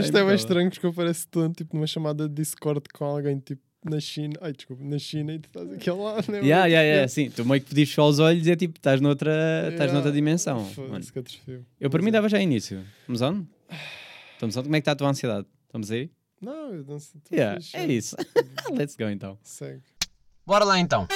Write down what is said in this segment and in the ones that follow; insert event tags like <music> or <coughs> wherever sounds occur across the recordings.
Isto é bem estranho porque eu pareço estou tipo numa chamada de Discord com alguém tipo na China. Ai, desculpa, na China e tu estás aqui lado, né? Yeah, yeah, yeah, sim. Tu meio que pedires só os olhos e é tipo, estás noutra, estás Yeah. noutra dimensão. Foda-se que atrofio. Eu para mim Mas dava já início. Vamos on? Estamos on? Como é que está a tua ansiedade? Estamos aí? Não, eu não sei. Yeah, é isso. <laughs> Let's go então. Segue. Bora lá então.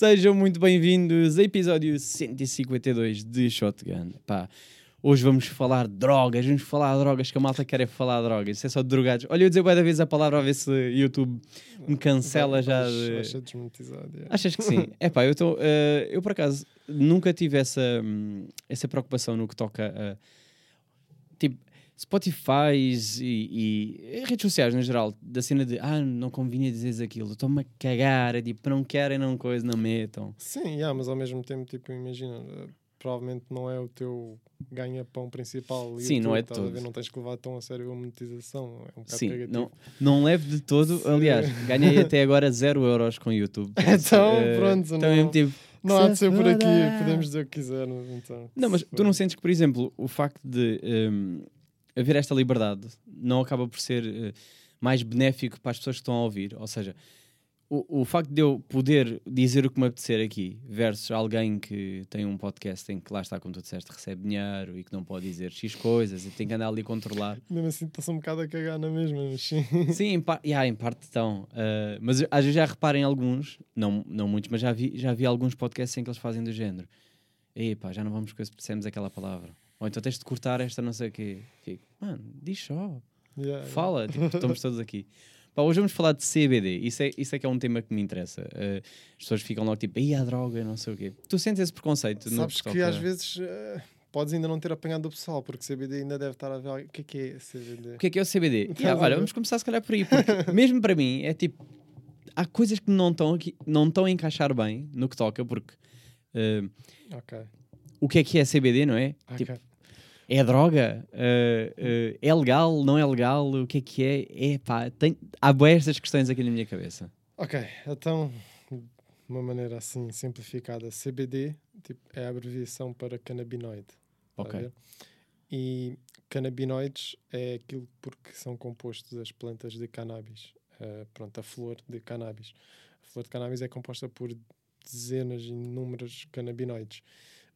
Sejam muito bem-vindos a episódio 152 de Shotgun. Pá, hoje vamos falar de drogas, vamos falar de drogas que a malta quer é falar de drogas. Isso é só de drogados. Olha, eu dizer bué da vez a palavra a ver se YouTube me cancela já de... desmonetizado, yeah. Achas que sim? <laughs> É pá, eu, tô, eh, eu por acaso nunca tive essa, hum, essa preocupação no que toca a tipo Spotify e, e redes sociais no geral, da cena de ah, não convinha dizeres aquilo, estou-me a cagar, é tipo, não querem, não coisa, não metam. Sim, yeah, mas ao mesmo tempo, tipo, imagina, provavelmente não é o teu ganha-pão principal. Sim, não é de ver? todo. Não tens que levar tão a sério a monetização. É um Sim, negativo. não, não levo de todo. Sim. Aliás, ganhei até agora 0 euros com o YouTube. <laughs> Então, Eh, pronto, então não- é tipo, Não há de ser por aqui, podemos dizer o que quisermos. Então, Não, mas tu não sentes que, por exemplo, o facto de hum, haver esta liberdade não acaba por ser eh, mais benéfico para as pessoas que estão a ouvir? Ou seja, o, o facto de eu poder dizer o que me apetecer aqui versus alguém que tem um podcast em que lá está, como tu disseste, recebe dinheiro e que não pode dizer X coisas e tem que andar ali a controlar. Mesmo assim, está-se um bocado a cagar na mesma, mas sim. <laughs> Sim, em, par yeah, em parte estão. Uh, mas às vezes já reparem alguns, não, não muitos, mas já vi, já vi alguns podcasts em que eles fazem do género. Epá, já não vamos com esse, dissemos aquela palavra. Ou então tens de cortar esta não sei o quê. Fico, mano, diz só. Yeah, Fala, tipo, estamos todos aqui. Pá, hoje vamos falar de CBD. Isso é, isso é que é um tema que me interessa. Uh, as pessoas ficam logo tipo, aí a droga, não sei o quê. Tu sentes esse preconceito? Sabes que toca- às vezes eh, podes ainda não ter apanhado o pessoal, porque CBD ainda deve estar a ver. O que é que é CBD? O que é que é o CBD? <laughs> Estás Yeah, olha, vamos começar se calhar por aí, porque <laughs> mesmo para mim é tipo, há coisas que não estão aqui, não estão a encaixar bem no que toca, porque uh, Ok. o que é que é CBD, não é? ok. Tipo, é droga? Uh, uh, é legal? Não é legal? O que é que é? É pá, tem... há boas estas questões aqui na minha cabeça. Ok, então, de uma maneira assim simplificada, CBD tipo, é a abreviação para canabinoide. tá Ok. E canabinoides é aquilo porque são compostos as plantas de cannabis. Eh, pronto, a flor de cannabis. A flor de cannabis é composta por dezenas e inúmeros canabinoides.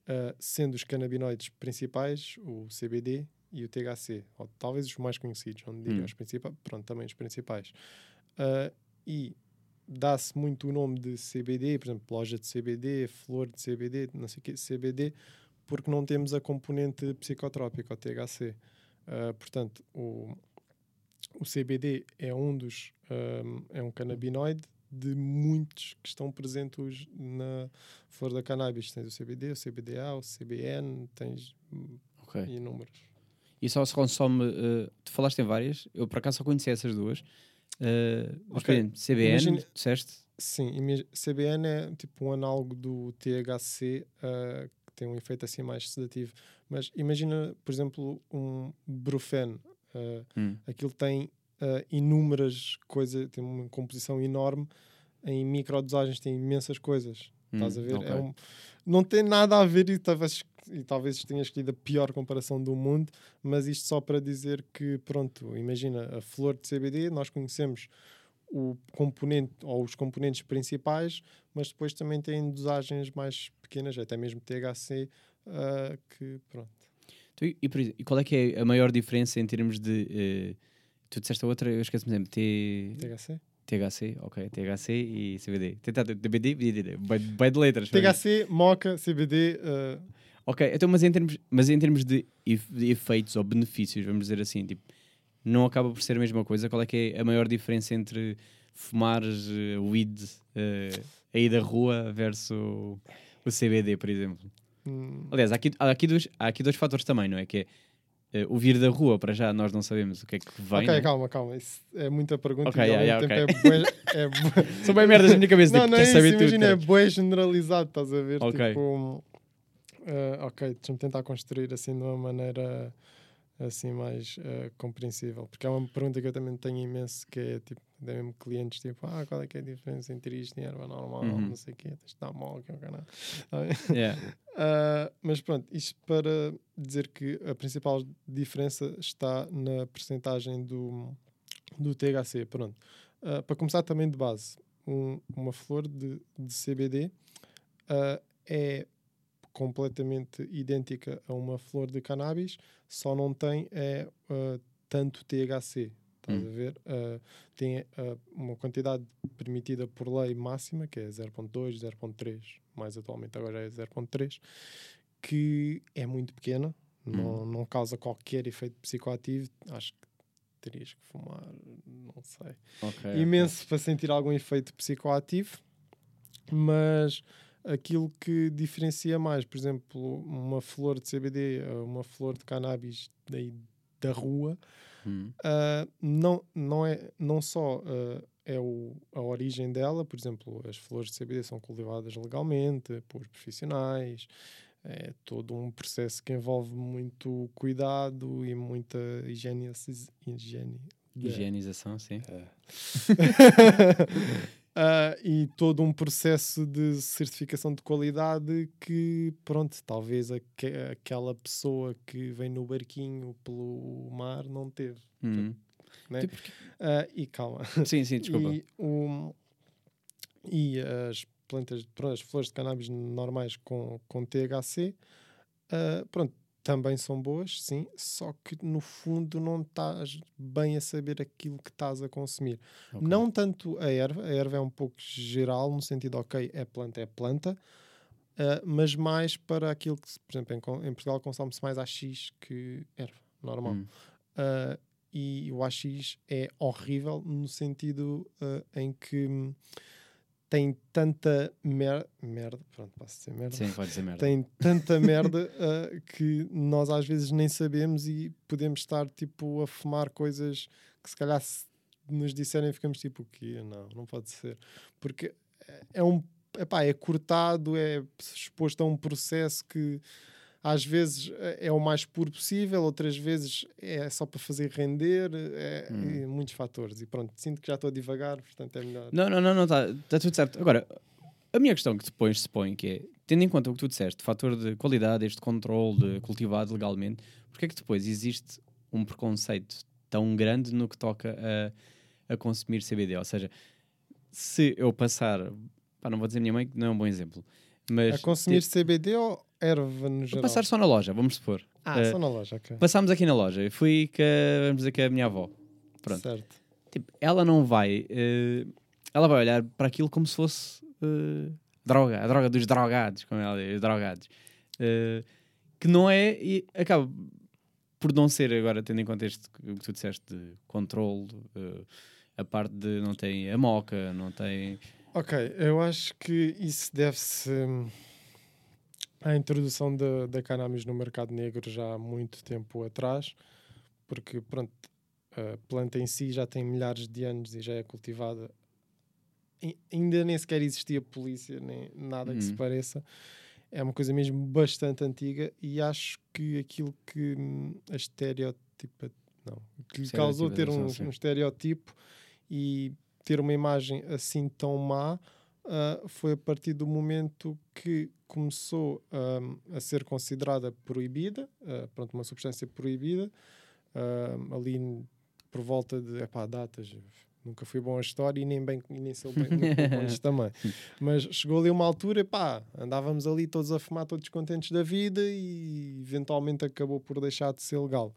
Eh, sendo os canabinoides principais o CBD e o THC, ou talvez os mais conhecidos, onde diga Hum. os principais, pronto, também os principais. Eh, e dá-se muito o nome de CBD, por exemplo, loja de CBD, flor de CBD, não sei o que, CBD, porque não temos a componente psicotrópica, o THC. Uh, portanto, o, o CBD é um dos, um, é um canabinoide de muitos que estão presentes na flor da cannabis. Tens o CBD, o CBDA, o CBN, tens hum, Ok. inúmeros. E só se consome, uh, tu falaste em várias, eu por acaso só conheci essas duas. Uh, mas, por Ok. exemplo, CBN, Imagina- disseste? Sim, CBN é tipo um análogo do THC uh, que tem um efeito assim mais sedativo. Mas imagina, por exemplo, um Brufen. uh, Hum. aquilo tem uh, inúmeras coisas, tem uma composição enorme. Em microdosagens tem imensas coisas. Estás a Hum, ver? ok. É um- não tem nada a ver e talvez, e talvez tenha escolhido a pior comparação do mundo, mas isto só para dizer que, pronto, imagina a flor de CBD, nós conhecemos o componente ou os componentes principais, mas depois também tem dosagens mais pequenas, até mesmo THC, ah, que pronto. Tu- e, e qual é que é a maior diferença em termos de. eh, tu disseste a outra, eu esqueci-me sempre. T... THC? THC, ok. THC e CBD. BDD. Vai vai de letras. THC, moca, CBD, ah, Ok, então, mas em termos, mas em termos de, ef- de efeitos ou benefícios, vamos dizer assim, tipo, não acaba por ser a mesma coisa? Qual é que é a maior diferença entre fumares eh, weed eh, aí da rua versus o, CBD, por exemplo? hum, Aliás, há aqui, há, aqui dois, há aqui dois fatores também, não é? Que é o vir da rua, para já nós não sabemos o que é que vem. ok, não é? calma, calma. Isso é muita pergunta Ok, ao yeah, yeah, tempo é bué- é <laughs> bué- São bem merdas na minha cabeça, Não, tipo, não é isso, imagina, é cara. bué generalizado, estás a ver? Ok. Tipo, ah, ok, deixa-me tentar construir assim de uma maneira assim mais eh, compreensível. Porque é uma pergunta que eu também tenho imenso, que é tipo, de mesmo clientes tipo, ah, qual é que é a diferença entre isto e erva normal, Uhum. não sei o quê, tens de dar mole, que é o? Yeah. <laughs> Ah, mas pronto, isto para dizer que a principal diferença está na percentagem do, do THC. Pronto. Ah, para começar também de base, um- uma flor de, de CBD ah, é completamente idêntica a uma flor de cannabis, só não tem é, ah, tanto THC. Estás Hum. a ver? Ah, tem ah, uma quantidade permitida por lei máxima, que é 0.2, 0.3, mais atualmente agora é 0.3, que é muito pequena, não, não causa qualquer efeito psicoativo. Acho que terias que fumar, não sei Ok, imenso para sentir algum efeito psicoativo, mas aquilo que diferencia mais, por exemplo, uma flor de CBD, a uma flor de cannabis daí da rua, Hum. ah, não, não, é, não só ah, é o, a origem dela, por exemplo, as flores de CBD são cultivadas legalmente por profissionais, é todo um processo que envolve muito cuidado e muita higiene, higiene Higienização, sim. <laughs> Ah, e todo um processo de certificação de qualidade que, pronto, talvez aque- aquela pessoa que vem no barquinho pelo mar não teve. Hum. Né? Tipo, Ah, e calma. <laughs> Sim, sim, desculpa. E, o- e as plantas, pronto, as flores de cannabis normais com, com THC, ah, pronto, também são boas, sim, só que no fundo não estás bem a saber aquilo que estás a consumir. Ok. Não tanto a erva, a erva é um pouco geral, no sentido, ok, é planta, é planta, ah, mas mais para aquilo que, por exemplo, em, em Portugal consome-se mais AX que erva, normal. Hum. Uh, e o AX é horrível no sentido uh, em que hum, tem tanta mer merda, pronto, posso dizer merda, Sim, pode dizer merda. tem tanta <laughs> merda uh, que nós às vezes nem sabemos e podemos estar tipo a fumar coisas que se calhar se nos disserem ficamos tipo o quê? Não, não pode ser. Porque é um epá, é cortado, é exposto a um processo que às vezes é o mais puro possível, outras vezes é só para fazer render, é, Hum. e muitos fatores. E pronto, sinto que já estou a divagar, portanto é melhor. Não, não, não, não, está tá tudo certo. Agora, a minha questão que depois se põe, que é, tendo em conta o que tu disseste, fator de qualidade, este controle de cultivado legalmente, porque é que depois existe um preconceito tão grande no que toca a, a consumir CBD? Ou seja, se eu passar, pá, não vou dizer a minha mãe que não é um bom exemplo, mas a consumir ter- CBD ou erva no vou geral? passar só na loja, vamos supor. Ah, Eh, só na loja, ok. Passámos aqui na loja, eu fui a- vamos dizer que é a minha avó. Pronto. Certo. Tipo, ela não vai. eh, ela vai olhar para aquilo como se fosse eh, droga, a droga dos drogados, como ela diz, os drogados. Eh, que não é. E acaba por não ser, agora, tendo em conta este, o que tu disseste de controle, eh, a parte de não tem a moca, não tem. Ok, eu acho que isso deve-se à introdução da, da cannabis no mercado negro já há muito tempo atrás, porque pronto, a planta em si já tem milhares de anos e já é cultivada. Ai- Ainda nem sequer existia polícia, nem nada que se Uhum. pareça. É uma coisa mesmo bastante antiga e acho que aquilo que hum, a estereotipa, não, que lhe causou ter um, um estereotipo e ter uma imagem assim tão má ah, foi a partir do momento que começou ahm, a ser considerada proibida, ah, pronto, uma substância proibida, ahm, ali por volta de epá, datas. Nunca fui bom a história e nem, bem, e nem sou bem muito <laughs> também. Mas chegou ali uma altura, pá, andávamos ali todos a fumar, todos contentes da vida e eventualmente acabou por deixar de ser legal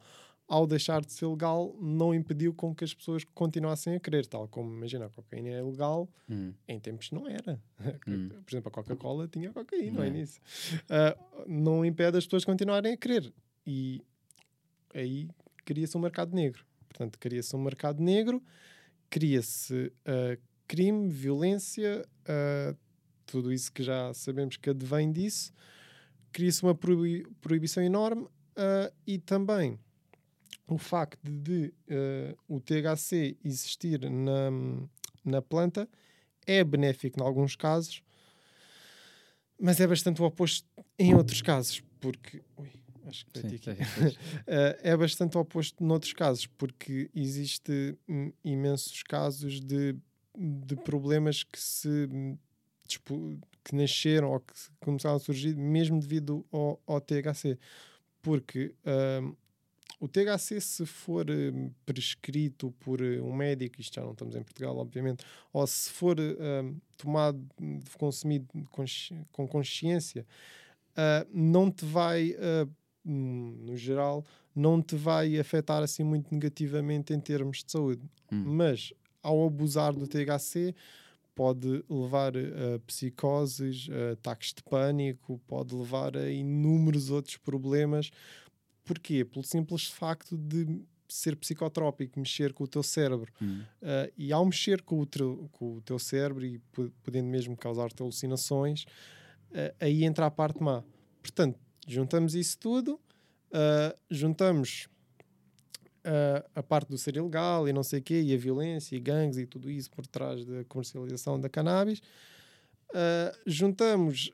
ao deixar de ser legal, não impediu com que as pessoas continuassem a querer, tal como, imagina, a cocaína é legal, Hum, em tempos não era. <laughs> Hum. Por exemplo, a Coca-Cola tinha cocaína ao É. início. Ah, não impede as pessoas continuarem a querer. E aí cria-se um mercado negro. Portanto, cria-se um mercado negro, cria-se ah, crime, violência, ah, tudo isso que já sabemos que advém disso, cria-se uma proibi- proibição enorme e também o facto de eh, o THC existir na, na planta é benéfico em alguns casos, mas é bastante o oposto em outros casos, porque ui, acho que Sim, aqui. <laughs> Eh, é bastante oposto noutros casos, porque existe hum, imensos casos de, de problemas que se hum, que nasceram ou que começaram a surgir mesmo devido ao, ao THC. Porque hum, o THC, se for hum, prescrito por eh, um médico, isto já não estamos em Portugal, obviamente, ou se for hum, tomado, consumido consci- com consciência, ah, não te vai, ah, hum, no geral, não te vai afetar assim muito negativamente em termos de saúde. Hum. Mas ao abusar do THC, pode levar a psicoses, a ataques de pânico, pode levar a inúmeros outros problemas. Porquê? Pelo simples facto de ser psicotrópico, mexer com o teu cérebro. Hum. Uh, e ao mexer com o, teu, com o teu cérebro e po- podendo mesmo causar-te alucinações, uh, aí entra a parte má. Portanto, juntamos isso tudo, uh, juntamos a parte do ser ilegal e não sei o quê, e a violência e gangues e tudo isso por trás da comercialização da cannabis, juntamos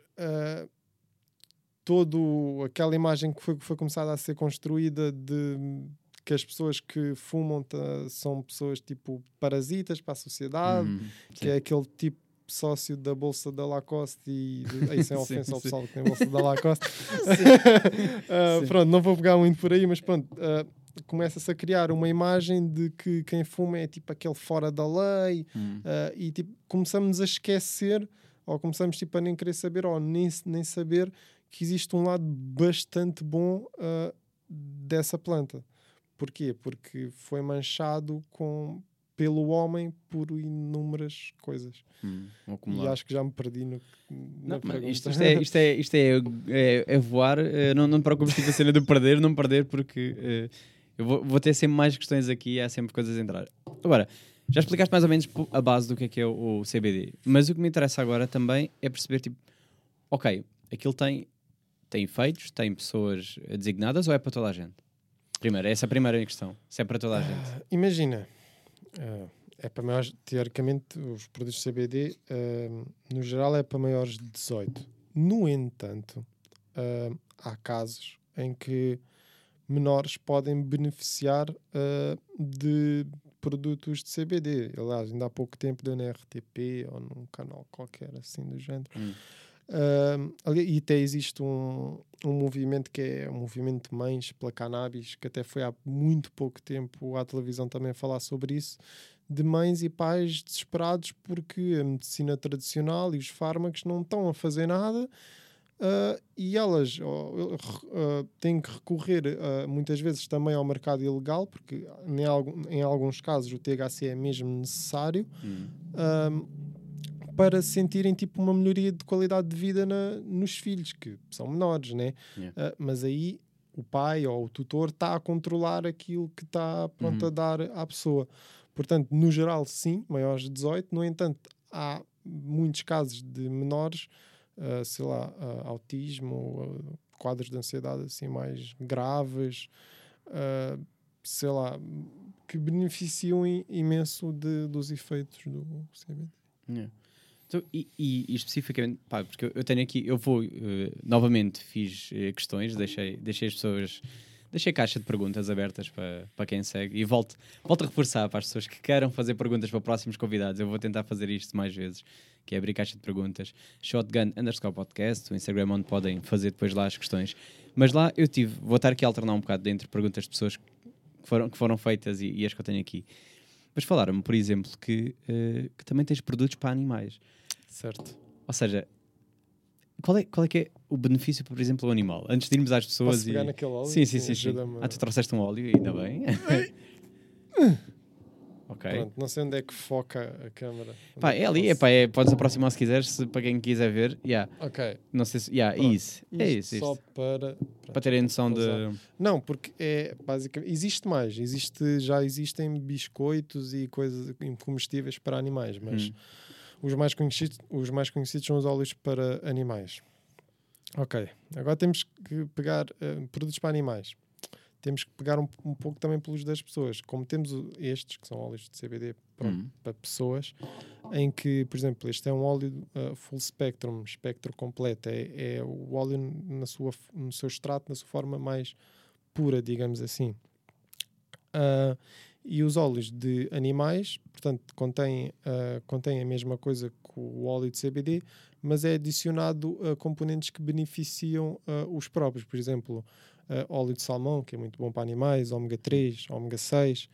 todo aquela imagem que foi, foi começada a ser construída de que as pessoas que fumam são pessoas tipo parasitas para a sociedade, Hum, que é aquele tipo sócio da bolsa da Lacoste e <laughs> isso é Sim, ofensa ao sim. pessoal que tem bolsa da Lacoste <laughs> <laughs> Sim. pronto, não vou pegar muito por aí mas pronto, ah, começa-se a criar uma imagem de que quem fuma é tipo aquele fora da lei ah, e tipo, começamos a esquecer ou começamos tipo, a nem querer saber ou nem, nem saber que existe um lado bastante bom ah, dessa planta Porquê? Porque foi manchado com, pelo homem por inúmeras coisas. Hum, um E acho que já me perdi no, Não, isto, isto é, isto, é, isto é, é, é voar. eh, Não, não te preocupes com a cena de perder, não perder, porque eh, eu vou, vou ter sempre mais questões aqui e há sempre coisas a entrar. Agora, já explicaste mais ou menos a base do que é que é o, o CBD, mas o que me interessa agora também é perceber, tipo, ok, aquilo tem, tem efeitos, tem pessoas designadas ou é para toda a gente? Primeiro, essa é a primeira questão. Se é para toda a gente. Ah, Imagina, ah, é para maiores, teoricamente, os produtos CBD, ah, no geral, é para maiores de 18. No entanto, há casos em que menores podem beneficiar de produtos de CBD. Aliás, ainda há pouco tempo deu na RTP ou num canal qualquer assim do género. Hum. Ali- e até existe um, um movimento que é um movimento de mães pela cannabis, que até foi há muito pouco tempo à televisão também a falar sobre isso, de mães e pais desesperados porque a medicina tradicional e os fármacos não estão a fazer nada ah, e elas ó, ah, têm que recorrer muitas vezes também ao mercado ilegal, porque em, algum- em alguns casos o THC é mesmo necessário Hum. um, para sentirem tipo uma melhoria de qualidade de vida na- nos filhos, que são menores, né? Yeah. Uh, mas aí o pai ou o tutor está a controlar aquilo que está pronto Uhum. a dar à pessoa. Portanto, no geral, sim, maiores de 18. No entanto, há muitos casos de menores, uh, sei lá, uh, autismo, uh, quadros de ansiedade assim mais graves, sei lá, que beneficiam imenso de- dos efeitos do CBD. Yeah. Então, e, e- e especificamente, pá, porque eu- tenho aqui, eu vou, eh, novamente fiz eh, questões, deixei, deixei as pessoas, deixei caixa de perguntas abertas para, para quem segue e volto, volto a reforçar para as pessoas que queiram fazer perguntas para próximos convidados. Eu vou tentar fazer isto mais vezes, que é abrir caixa de perguntas. Shotgun underscore podcast, o Instagram onde podem fazer depois lá as questões. Mas lá eu tive, vou estar aqui a alternar um bocado entre perguntas de pessoas que foram, que foram feitas e, e as que eu tenho aqui. Mas falaram-me, por exemplo, que, eh, que também tens produtos para animais. Certo. Ou seja, qual é, qual é que é o benefício, por exemplo, ao animal? Antes de irmos às pessoas Posso e... pegar naquele óleo? Sim, sim, sim. sim. Ah, tu trouxeste um óleo, ainda bem. <laughs> ok. Pronto, não sei onde é que foca a câmera. Pá, que é ali, é, pá, é, podes aproximar se quiseres, se, para quem quiser ver. Yeah. Ok. Não sei se. Yeah, Pronto. isso. É Isto isso. Só isto. para. Para terem noção de. Não, porque é basicamente. Existe mais. Existe, já existem biscoitos e coisas comestíveis para animais, mas Hum. os, mais conhecidos, os mais conhecidos são os óleos para animais. Ok. Agora temos que pegar eh, produtos para animais. Temos que pegar um, um pouco também pelos das pessoas. Como temos estes, que são óleos de CBD pronto, Hum. para pessoas, em que, por exemplo, este é um óleo uh, full spectrum, espectro completo, é, é o óleo na sua, no seu extrato, na sua forma mais pura, digamos assim. Ah, e os óleos de animais, portanto, contêm, ah, contêm a mesma coisa que o óleo de CBD, mas é adicionado a componentes que beneficiam ah, os próprios. Por exemplo, ah, óleo de salmão, que é muito bom para animais, ômega 3, ômega 6,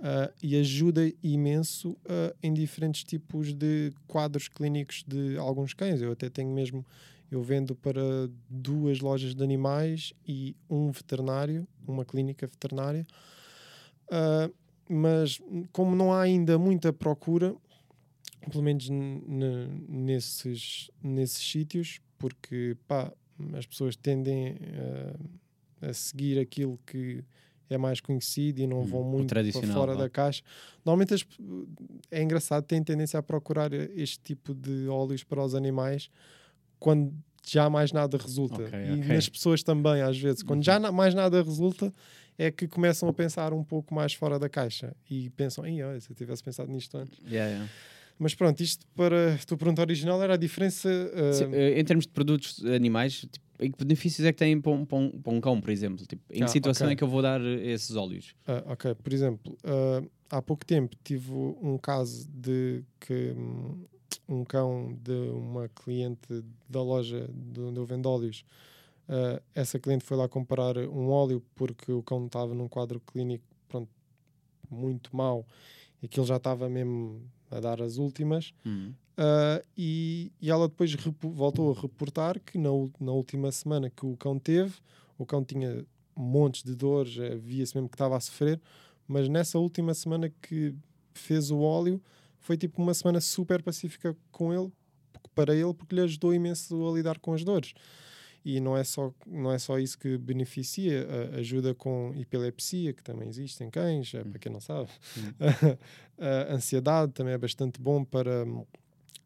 ah, e ajuda imenso ah, em diferentes tipos de quadros clínicos de alguns cães. Eu até tenho mesmo, eu vendo para duas lojas de animais e um veterinário, uma clínica veterinária. Mas como não há ainda muita procura, pelo menos nesses, nesses sítios, porque pá, as pessoas tendem a seguir aquilo que é mais conhecido e não Hum, vão muito para fora da caixa. Normalmente as- é engraçado, têm tendência a procurar este tipo de óleos para os animais quando já mais nada resulta. Ok, e nas pessoas também, às vezes. Quando já na- mais nada resulta, é que começam a pensar um pouco mais fora da caixa e pensam, "Ih, olha, se eu tivesse pensado nisto antes. Yeah, yeah. Mas pronto, isto para a tua pergunta original era a diferença. ah, Sim, eh, em termos de produtos animais, tipo, que benefícios é que têm para um, para um- para um cão, por exemplo? Tipo, em que Ah, situação ok. é que eu vou dar eh, esses óleos? Ah, ok, por exemplo, ah, há pouco tempo tive um caso de que hum, um cão de uma cliente da loja de onde eu vendo óleos, essa cliente foi lá comprar um óleo porque o cão estava num quadro clínico pronto, muito mau e aquilo já estava mesmo a dar as últimas. Hum. Uh, e, e ela depois voltou a reportar que na, na última semana que o cão teve, o cão tinha montes de dores, eh, via-se mesmo que estava a sofrer, mas nessa última semana que fez o óleo, foi tipo uma semana super pacífica com ele, para ele, porque lhe ajudou imenso a lidar com as dores. E não é só, não é só isso que beneficia, ajuda com epilepsia, que também existe em cães, é, para quem não sabe. <laughs> a ansiedade também é bastante bom para hum,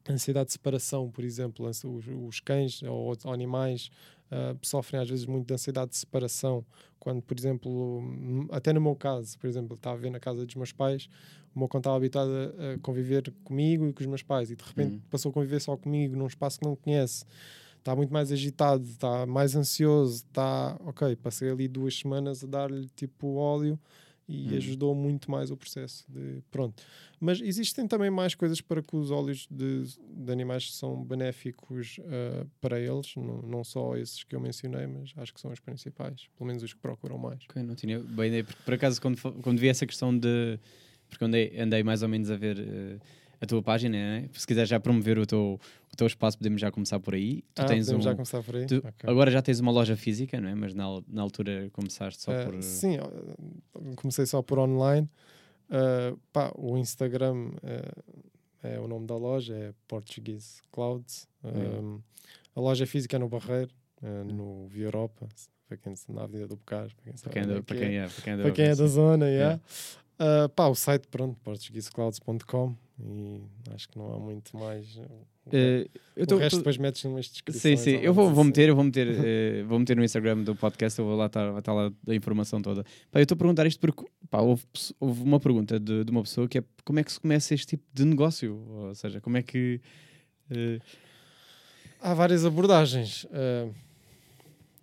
ansiedade de separação, por exemplo. Os, os cães ou outros animais ah, sofrem às vezes muito de ansiedade de separação. Quando, por exemplo, hum, até no meu caso, por exemplo, estava a ver na casa dos meus pais, o meu cão estava habituado a, a conviver comigo e com os meus pais, e de repente Uhum. passou a conviver só comigo num espaço que não conhece. Está muito mais agitado, está mais ansioso, está. Ok, passei ali duas semanas a dar-lhe tipo óleo e Hum. ajudou muito mais o processo de pronto. Mas existem também mais coisas para que os óleos de, de animais são benéficos ah, para eles, não, não só esses que eu mencionei, mas acho que são os principais, pelo menos os que procuram mais. Ok, não tinha bem ideia, porque por acaso quando, quando vi essa questão de. Porque andei, andei mais ou menos a ver eh, a tua página, né? se quiser já promover o teu, teu espaço, podemos já começar por aí. Tu ah, tens podemos um, já começar por aí? tu- Ok. Agora já tens uma loja física, não é? Mas na, na altura começaste só Ah, por. Sim, comecei só por online. Ah, pá, o Instagram ah, é o nome da loja, é Portuguese Clouds. A loja física é no Barreiro, no Via Europa, para quem, na Avenida do Bocage, para quem Para quem, anda- é para que é. quem é, para quem para quem é da zona, yeah. Ah, pá, o site, pronto, portugueseclouds.com e acho que não há muito mais. Eu o tô- resto tô- depois metes numas Sim, descrições. sim, ou eu vou, vou assim. meter, eu vou meter, <laughs> eh, vou meter no Instagram do podcast, eu vou lá estar, vai estar lá a informação toda. Pá, eu estou a perguntar isto porque pá, houve, houve uma pergunta de, de uma pessoa que é como é que se começa este tipo de negócio? Ou seja, como é que. eh, Há várias abordagens.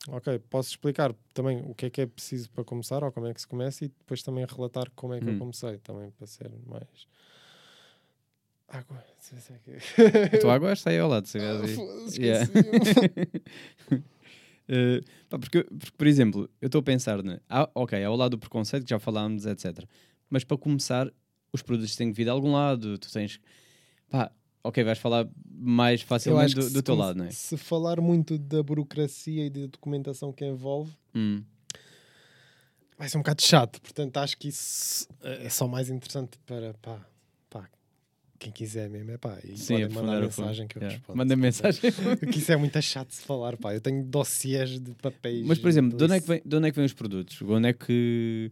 Ok, posso explicar também o que é que é preciso para começar ou como é que se começa e depois também relatar como é que eu Hum. comecei, também para ser mais. Água. A tua água está aí ao lado, se Ah, Yeah. <laughs> Eh, pá, porque, porque, por exemplo, eu estou a pensar, né? ah, ok, ao lado do preconceito que já falámos, etc. Mas para começar, os produtos têm que vir de algum lado, tu tens. Pá, ok, vais falar mais facilmente do, do teu lado, não é? Se falar muito da burocracia e da documentação que envolve, Hum. vai ser um bocado chato. Portanto, acho que isso é só mais interessante para pá, quem quiser mesmo. É pá, e Sim, podem mandar mensagem que eu Yeah. respondo. Manda mensagem. Porque isso é muito chato de falar, pá. Eu tenho dossiês de papéis. Mas, por exemplo, de onde, é que vem, de onde é que vêm os produtos? Onde é que.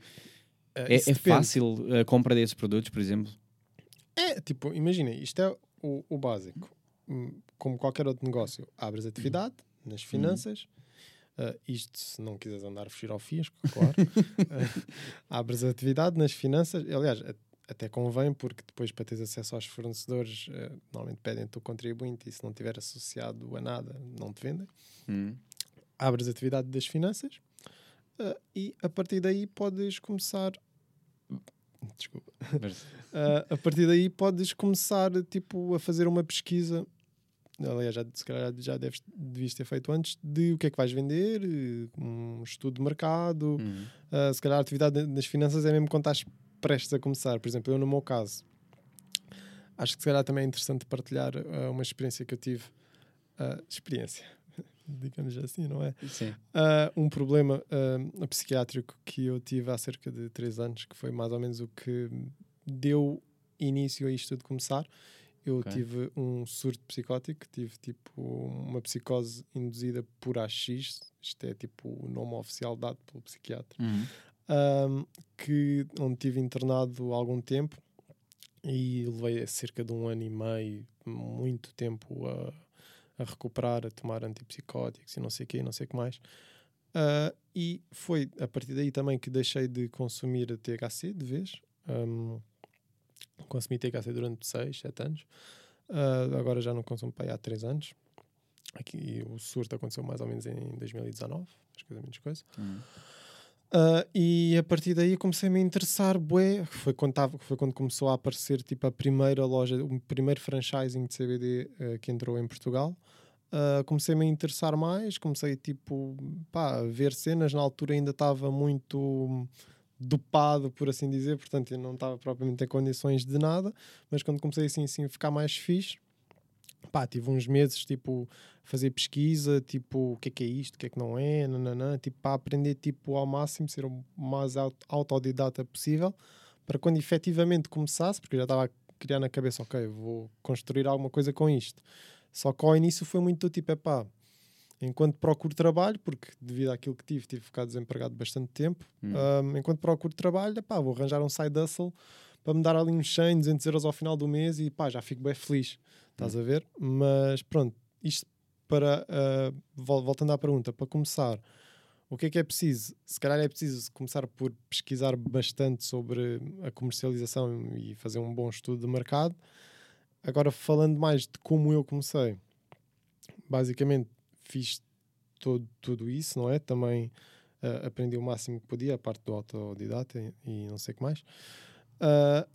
Ah, É, é fácil a compra desses produtos, por exemplo? É, tipo, imagina, isto é o, o básico. Hum, Como qualquer outro negócio, abres atividade nas finanças. ah, isto se não quiseres andar a fugir ao fisco, claro. <laughs> Ah, abres atividade nas finanças. Aliás, até convém, porque depois para teres acesso aos fornecedores, eh, normalmente pedem-te o contribuinte e se não estiver associado a nada, não te vendem. Hum. Abres a atividade das finanças eh, e a partir daí podes começar. Desculpa. Mas- Uh, <laughs> a partir daí podes começar tipo, a fazer uma pesquisa. Aliás, já, se calhar já deves, devias ter feito antes de o que é que vais vender, eh, um estudo de mercado. Hum. Uh, se calhar a atividade das finanças é mesmo quando estás prestes a começar. Por exemplo, eu no meu caso, acho que se calhar também é interessante partilhar uh, uma experiência que eu tive. Uh, experiência, <laughs> digamos assim, não é? Sim. Ah, um problema psiquiátrico que eu tive há cerca de 3 anos, que foi mais ou menos o que deu início a isto de começar. Eu Ok. tive um surto psicótico, tive tipo uma psicose induzida por AX, isto é tipo o nome oficial dado pelo psiquiatra, Hum. Ahm, que, onde tive internado algum tempo e levei cerca de um ano e meio, muito tempo a, a recuperar, a tomar antipsicóticos e não sei o que, não sei que mais. Ah, e foi a partir daí também que deixei de consumir THC de vez. Ahm, consumi THC durante 6, 7 anos. Ah, agora já não consumo aí há 3 anos. Aqui o surto aconteceu mais ou menos em 2019, acho que é menos coisa. Hum. Ah, e a partir daí comecei-me a interessar, bué, foi quando, tava, foi quando começou a aparecer tipo, a primeira loja, o primeiro franchising de CBD ah, que entrou em Portugal. Ah, comecei-me a interessar mais, comecei tipo, pá, a ver cenas, na altura ainda estava muito dopado, por assim dizer, portanto eu não estava propriamente em condições de nada, mas quando comecei assim, assim a ficar mais fixe, pá, tive uns meses tipo a fazer pesquisa, tipo o que é que é isto, o que é que não é, nananã, tipo para aprender tipo ao máximo, ser o mais aut- autodidata possível, para quando efetivamente começasse, porque eu já estava a criar na cabeça, ok, vou construir alguma coisa com isto. Só que ao início foi muito do tipo, é pá, enquanto procuro trabalho, porque devido àquilo que tive, tive ficado desempregado bastante tempo, Hum. um, enquanto procuro trabalho, epá, vou arranjar um side hustle para me dar ali uns 100, 200 euros ao final do mês e pá, já fico bem feliz, estás a ver? Mas pronto, isto para, uh, vol- voltando à pergunta, para começar, o que é que é preciso? Se calhar é preciso começar por pesquisar bastante sobre a comercialização e fazer um bom estudo de mercado. Agora, falando mais de como eu comecei, basicamente fiz todo, tudo isso, não é? Também ah, aprendi o máximo que podia, a parte do autodidata e, e não sei o que mais. Ah,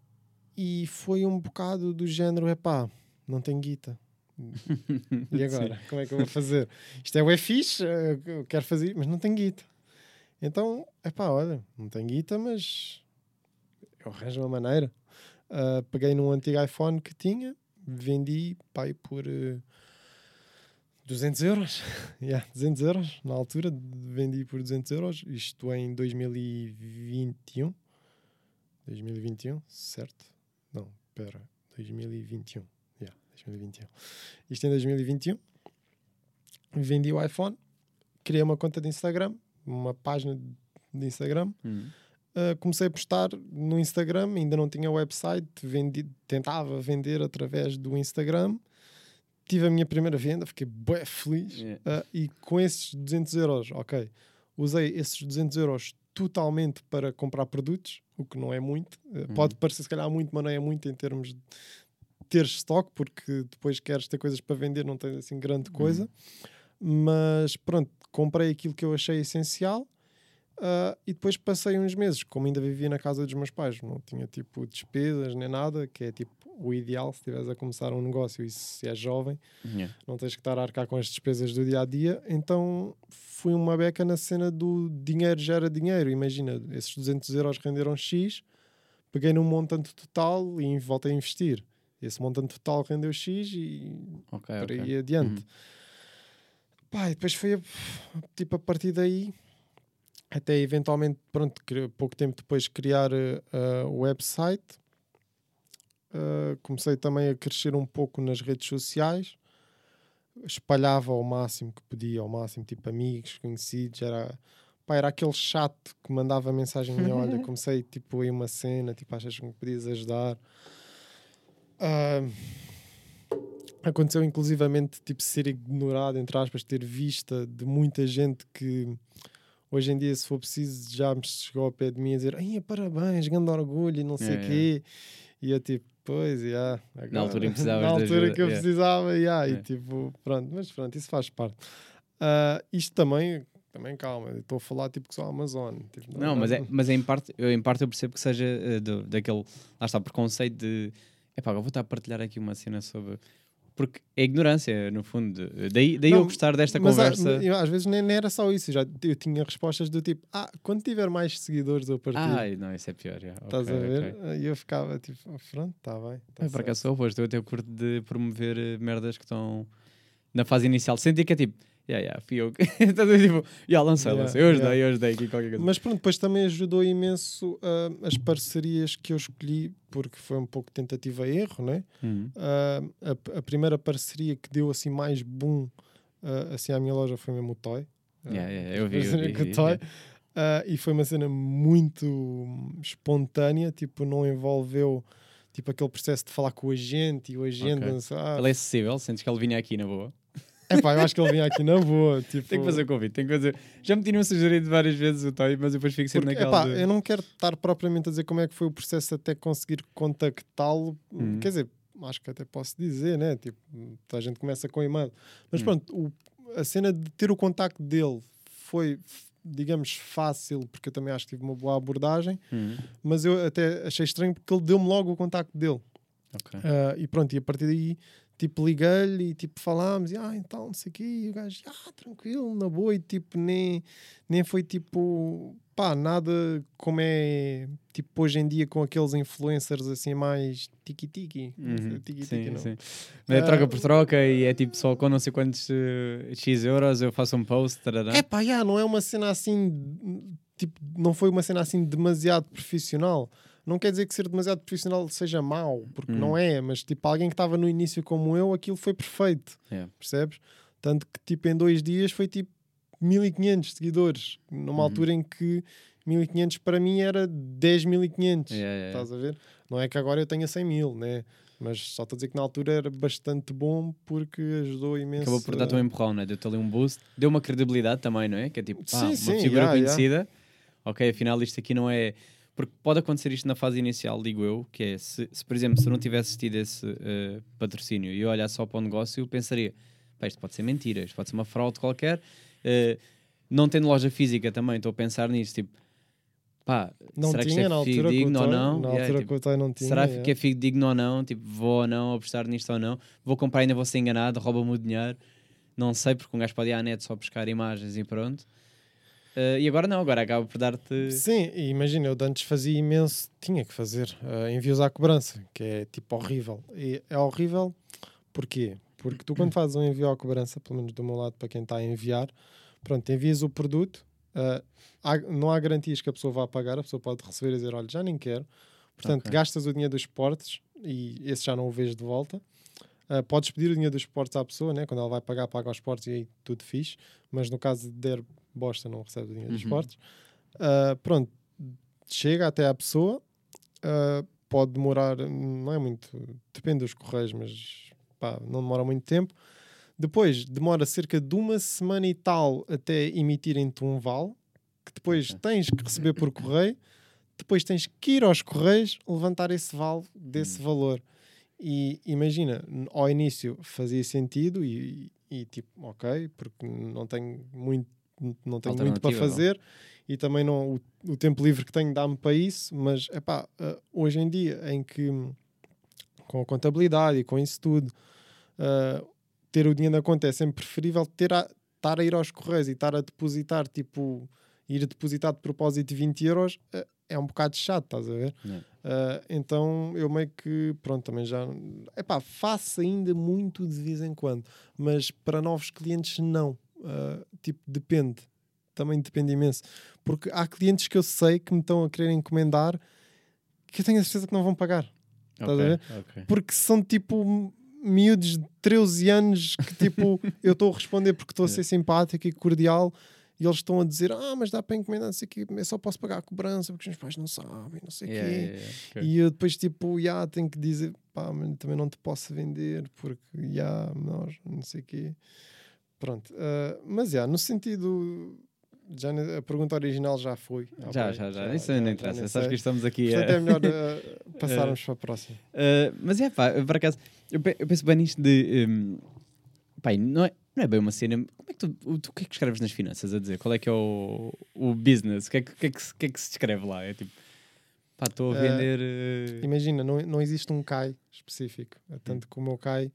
e foi um bocado do género, epá, não tenho guita. <laughs> E agora? Como é que eu vou fazer? Isto é o fixe, eh, eu quero fazer, mas não tenho guita. Então, epá, olha, não tenho guita, mas eu arranjo uma maneira. Ah, peguei num antigo iPhone que tinha, vendi, pai, por eh, 200 euros. <laughs> yeah, 200 euros, na altura, vendi por 200 euros. Isto em 2021. 2021, certo? Não, pera, 2021. Yeah, 2021. Isto em 2021. Vendi o iPhone, criei uma conta de Instagram, uma página de Instagram. Hum. Uh, comecei a postar no Instagram, ainda não tinha website, vendi, tentava vender através do Instagram. Tive a minha primeira venda, fiquei bué feliz. Yeah. Uh, e com esses 200 euros, ok, usei esses 200 euros totalmente para comprar produtos, o que não é muito. Uh, Pode parecer se calhar muito, mas não é muito em termos de ter estoque, porque depois queres ter coisas para vender, não tens assim grande coisa. Mas pronto, comprei aquilo que eu achei essencial. uh, e depois passei uns meses, como ainda vivia na casa dos meus pais, não tinha tipo despesas nem nada, que é tipo o ideal se estiveres a começar um negócio e se és jovem, Yeah. não tens que estar a arcar com as despesas do dia a dia. Então fui uma beca na cena do dinheiro gera dinheiro. Imagina, esses 200 euros renderam X, peguei num montante total e voltei a investir. Esse montante total rendeu X e Ok, por aí adiante. Uhum. Pá, e depois foi a- tipo a partir daí até eventualmente, pronto, pouco tempo depois criar eh, eh, o website. Eh, comecei também a crescer um pouco nas redes sociais. Espalhava ao máximo que podia, ao máximo, tipo amigos, conhecidos. Era, pá, era aquele chato que mandava mensagem minha, olha, comecei tipo aí uma cena, tipo, achas que me podias ajudar? Ah, aconteceu inclusivamente tipo ser ignorado entre aspas ter vista de muita gente que Hoje em dia, se for preciso, já me chegou ao pé de mim a dizer parabéns, grande orgulho e não sei o É, é. E eu tipo, pois, já. agora." altura em que <laughs> precisavas Na altura que eu yeah. precisava, já. É. E tipo, pronto, mas pronto, isso faz parte. Ah, isto também, também calma, estou a falar tipo que sou a Amazon. Tipo, Não, mas, é, mas é em, parte, eu, em parte eu percebo que seja eh, do- daquele, lá está, preconceito de epá, eu vou estar a partilhar aqui uma cena sobre. Porque é ignorância, no fundo. Daí, daí Não, eu gostar desta há- conversa. às vezes nem, nem era só isso, já eu tinha respostas do tipo, ah, quando tiver mais seguidores eu partilho. Ai, não, isso é pior. já. Estás Ok, a ver? E eu ficava tipo, "Ah, pronto, está bem. tá É, acaso certo." sou oposto. Eu até curto de promover eh, merdas que estão na fase inicial. Senti que é tipo, yeah, yeah, fui eu. <laughs> Estás a tipo, yeah, lancei, Yeah, lancei. Eu ajudei, yeah. eu ajudei aqui qualquer coisa. Mas pronto, depois também ajudou imenso ah, as parcerias que eu escolhi, porque foi um pouco tentativa e erro, né? Uhum. Ah, a, a primeira parceria que deu assim mais boom ah, assim à minha loja foi mesmo o Toy. Ah, Yeah, yeah, eu vi, eu vi, Toy. e foi uma cena muito espontânea, tipo, não envolveu tipo aquele processo de falar com o agente e o agente Ok. não sei, ah, Ele é acessível, sentes que ele vinha aqui na boa. Epá, eu acho que ele vinha aqui na boa. Tipo, <laughs> Tem que fazer o convite, tem que fazer. Já me tinham sugerido várias vezes o Toy, mas depois fico sempre Porque, naquela. epá, de- eu não quero estar propriamente a dizer como é que foi o processo até conseguir contactá-lo. Uhum. Quer dizer, acho que até posso dizer, né? Tipo, a gente começa com e-mail. Mas Uhum. pronto, o- a cena de ter o contacto dele foi, digamos, fácil, porque eu também acho que tive uma boa abordagem. Uhum. Mas eu até achei estranho porque ele deu-me logo o contacto dele. Ok. Ah, e pronto, e a partir daí, tipo, liguei-lhe e tipo, falámos, e ah, então, não sei o quê, e o gajo, ah, tranquilo, na boa, e tipo, nem, nem foi tipo, pá, nada como é, tipo, hoje em dia com aqueles influencers assim mais tiki-tiki. Uhum. Tiki-tiki, não. sim. Mas é Ah, troca por troca e é tipo só com não sei quantos eh, X euros eu faço um post. tarará. É pá, já, não é uma cena assim, tipo, não foi uma cena assim demasiado profissional. Não quer dizer que ser demasiado profissional seja mau, porque Hum. não é, mas tipo, alguém que estava no início como eu, aquilo foi perfeito, É. percebes? Tanto que tipo, em dois dias foi tipo 1500 seguidores, numa Uhum. altura em que 1500 para mim era 10.500, Yeah, yeah, yeah. estás a ver? Não é que agora eu tenha 100 mil, né? Mas só estou a dizer que na altura era bastante bom porque ajudou imenso. Acabou por dar-te um empurrão, né? deu-te ali um boost, deu uma credibilidade também, não é? Que é tipo, pá, Sim, uma sim, figura yeah, yeah. conhecida, ok, afinal isto aqui não é. Porque pode acontecer isto na fase inicial, digo eu, que é se, se, por exemplo, se eu não tivesse tido esse eh, patrocínio e eu olhar só para o negócio, eu pensaria, isto pode ser mentira, isto pode ser uma fraude qualquer. Eh, não tendo loja física também, estou a pensar nisso, tipo, pá, Não será que tinha isto na é que fidedigno ou não? Na Yeah, altura tipo, que o Toy não tinha. Será yeah. que é fidedigno ou não? Tipo, vou ou não apostar nisto ou não? Vou comprar e ainda vou ser enganado, rouba-me o dinheiro. Não sei, porque um gajo pode ir à net só buscar imagens e pronto. Eh, e agora não, agora acaba por dar-te. Sim, imagina, eu antes fazia imenso, tinha que fazer uh, envios à cobrança, que é tipo horrível. E é horrível porquê? Porque tu, quando fazes um envio à cobrança, pelo menos do meu lado, para quem está a enviar, pronto, envias o produto, uh, há- não há garantias que a pessoa vá pagar, a pessoa pode receber e dizer: Olha, já nem quero. Portanto, Ok. gastas o dinheiro dos portes e esse já não o vês de volta. Uh, podes pedir o dinheiro dos portes à pessoa, né? quando ela vai pagar, paga os portes e aí tudo fixe. Mas no caso de der bosta, não recebe o dinheiro dos Uhum. portes. Uh, pronto, chega até à pessoa, uh, pode demorar, não é muito, depende dos correios, mas pá, não demora muito tempo. Depois demora cerca de uma semana e tal até emitirem-te um vale, que depois tens que receber por correio, depois tens que ir aos correios levantar esse vale desse Hum. valor. E imagina, ao início fazia sentido e, e, tipo, ok, porque não tenho muito, não tenho muito para Alternativa, não? fazer e também não, o, o tempo livre que tenho dá-me para isso, mas epá, uh, hoje em dia em que com a contabilidade e com isso tudo, uh, ter o dinheiro na conta é sempre preferível ter a, estar a ir aos correios e estar a depositar, tipo, ir a depositar de propósito 20 euros uh, é um bocado chato, estás a ver? Uh, então eu meio que, pronto, também já. Epá, faço ainda muito de vez em quando, mas para novos clientes não. Uh, tipo, depende. Também depende imenso. Porque há clientes que eu sei que me estão a querer encomendar que eu tenho a certeza que não vão pagar. Estás a Ok, ver? ok. Porque são tipo miúdos de 13 anos que tipo <laughs> eu estou a responder porque estou a ser simpático e cordial e eles estão a dizer ah, mas dá para encomendar, não sei o quê, eu só posso pagar a cobrança porque os meus pais não sabem, não sei o Yeah, quê. yeah, yeah, ok. E eu depois, tipo, já tenho que dizer, pá, mas também não te posso vender porque já nós, não sei o quê. Pronto. ah, mas já, no sentido já a pergunta original já foi. Já, bem, já, já. Isso não interessa. nem Sabes que estamos aqui. Portanto, a- é melhor eh, <laughs> <laughs> passarmos para a próxima. Uh, mas é pá, por acaso, eu, pe- eu penso bem nisto de. Um, e não, é, não é bem uma cena. Como é que tu, o, tu- o que é que escreves nas finanças a dizer? Qual é que é o, o business? O que é que, que, é que, que é que se escreve lá? É tipo, pá, estou a Uh, vender. uh, Imagina, não, não existe um CAI específico. Hum. Tanto que o meu CAI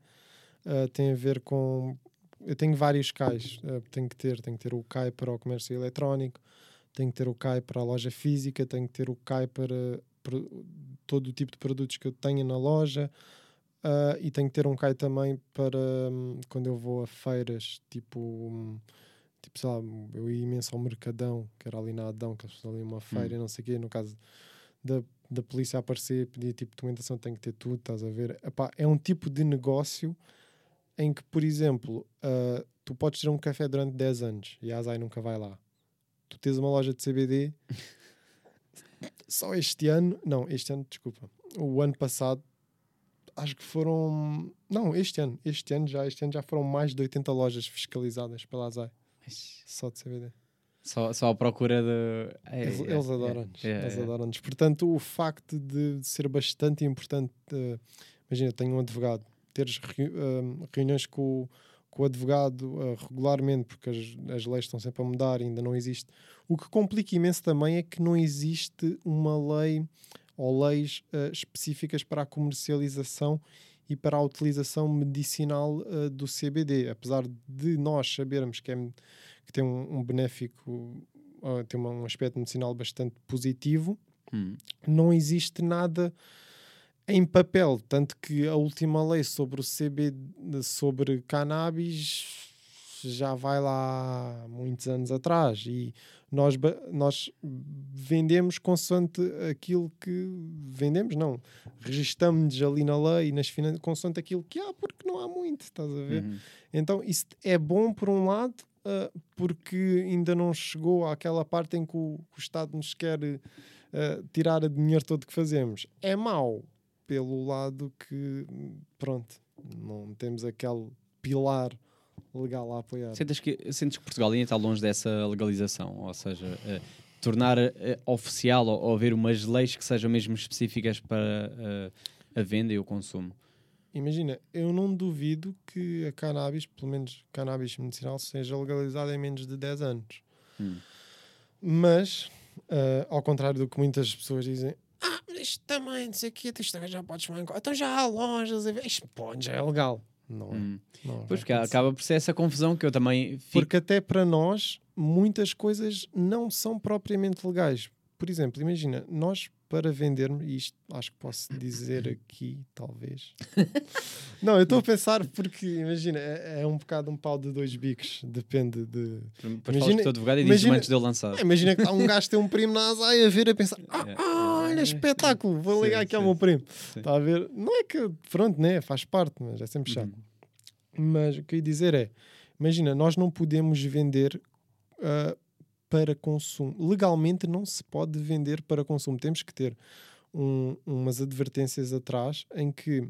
eh, tem a ver com. Eu tenho vários CAIs. eh, tenho que ter. Tenho que ter o CAI para o comércio eletrónico, tenho que ter o CAI para a loja física, tenho que ter o CAI para, pro- todo o tipo de produtos que eu tenho na loja. ah, e tenho que ter um CAI também para hum, quando eu vou a feiras, tipo, hum, tipo, sei lá, eu ia imenso ao Mercadão, que era ali na Adão, que eles faziam ali uma feira, e não sei o quê, no caso da, da polícia aparecer, pedir tipo documentação, tem que ter tudo, estás a ver? Epá, é um tipo de negócio em que, por exemplo, ah, tu podes ter um café durante 10 anos e a Azai nunca vai lá. Tu tens uma loja de CBD, só este ano, não, este ano, desculpa, o ano passado, acho que foram, não, este ano, este ano já, este ano já foram mais de 80 lojas fiscalizadas pela Azai, só de CBD. Só, só à procura de. é, Eles, é, eles é, adoram-nos. é, eles é. adoram-nos. Portanto, o facto de ser bastante importante, eh, imagina, tenho um advogado, teres reu- eh, reuniões com, o- com o advogado eh, regularmente, porque as, as leis estão sempre a mudar, ainda não existe. O que complica imenso também é que não existe uma lei ou leis eh, específicas para a comercialização e para a utilização medicinal eh, do CBD. Apesar de nós sabermos que, é, que tem um, um benéfico, tem uma- um aspecto medicinal bastante positivo, Hum. não existe nada em papel. Tanto que a última lei sobre o CBD, sobre cannabis, já vai lá muitos anos atrás. E nós, nós vendemos consoante aquilo que. Vendemos, não. Registamos-nos ali na lei e nas finanças consoante aquilo que há, porque não há muito, estás a ver? Uhum. Então, isso é bom por um lado, ah, porque ainda não chegou àquela parte em que o, o Estado nos quer ah, tirar o dinheiro todo que fazemos. É mau pelo lado que, pronto, não temos aquele pilar legal a apoiar. Sentes que, sentes que Portugal ainda está longe dessa legalização? Ou seja, eh, tornar eh, oficial ou, ou haver umas leis que sejam mesmo específicas para eh, a venda e o consumo? Imagina, eu não duvido que a cannabis, pelo menos cannabis medicinal, seja legalizada em menos de 10 anos. Hum. Mas, ah, ao contrário do que muitas pessoas dizem, isto também, não sei o quê, isto também já podes fumar em co- Então já há lojas, isto já é legal. Não é. Hum. Não Pois, vai porque acaba por ser essa confusão que eu também fico. Porque até para nós, muitas coisas não são propriamente legais. Por exemplo, imagina, nós para vendermos, e isto acho que posso <laughs> dizer aqui, talvez. <laughs> não, eu estou a pensar porque, imagina, é, é um bocado um pau de dois bicos, depende de. Depois falas imagina- teu advogado e imagina- antes de eu lançar. Ah, imagina que há um gajo tem um primo na Azai a ver a pensar: <laughs> ah, É. ah, olha, espetáculo, vou Sim, ligar aqui ao sim, meu primo. Está a ver? Não é que, pronto, né? faz parte, mas é sempre chato. Uhum. Mas o que eu ia dizer é: imagina, nós não podemos vender ah, para consumo. Legalmente não se pode vender para consumo. Temos que ter um- umas advertências atrás em que,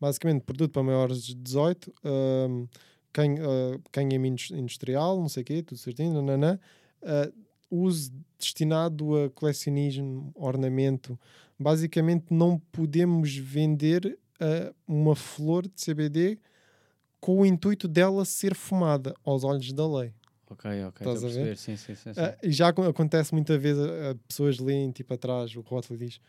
basicamente, produto para maiores de 18, ahm, quem, ah, quem é indus- industrial, não sei o quê, tudo certinho, nananã, ah, uso destinado a colecionismo, ornamento. Basicamente, não podemos vender ah, uma flor de CBD com o intuito dela ser fumada aos olhos da lei. Ok, ok. Estás a a ver? Sim, sim, sim. sim. Ah, e já acon- acontece muitas vezes, ah, pessoas leem tipo atrás, o rótulo diz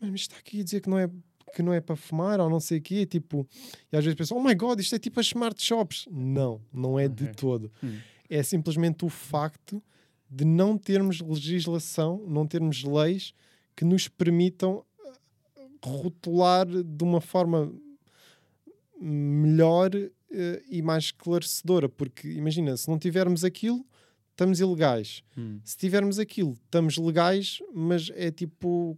mas está aqui a dizer que não é que não é para fumar ou não sei o quê, tipo, e às vezes pensam, oh my god, isto é tipo as smart shops. Não, não é de Ok. todo. Hum. É simplesmente o facto de não termos legislação, não termos leis que nos permitam ah, rotular de uma forma melhor eh, e mais esclarecedora, porque imagina, se não tivermos aquilo, estamos ilegais. Hum. Se tivermos aquilo, estamos legais, mas é tipo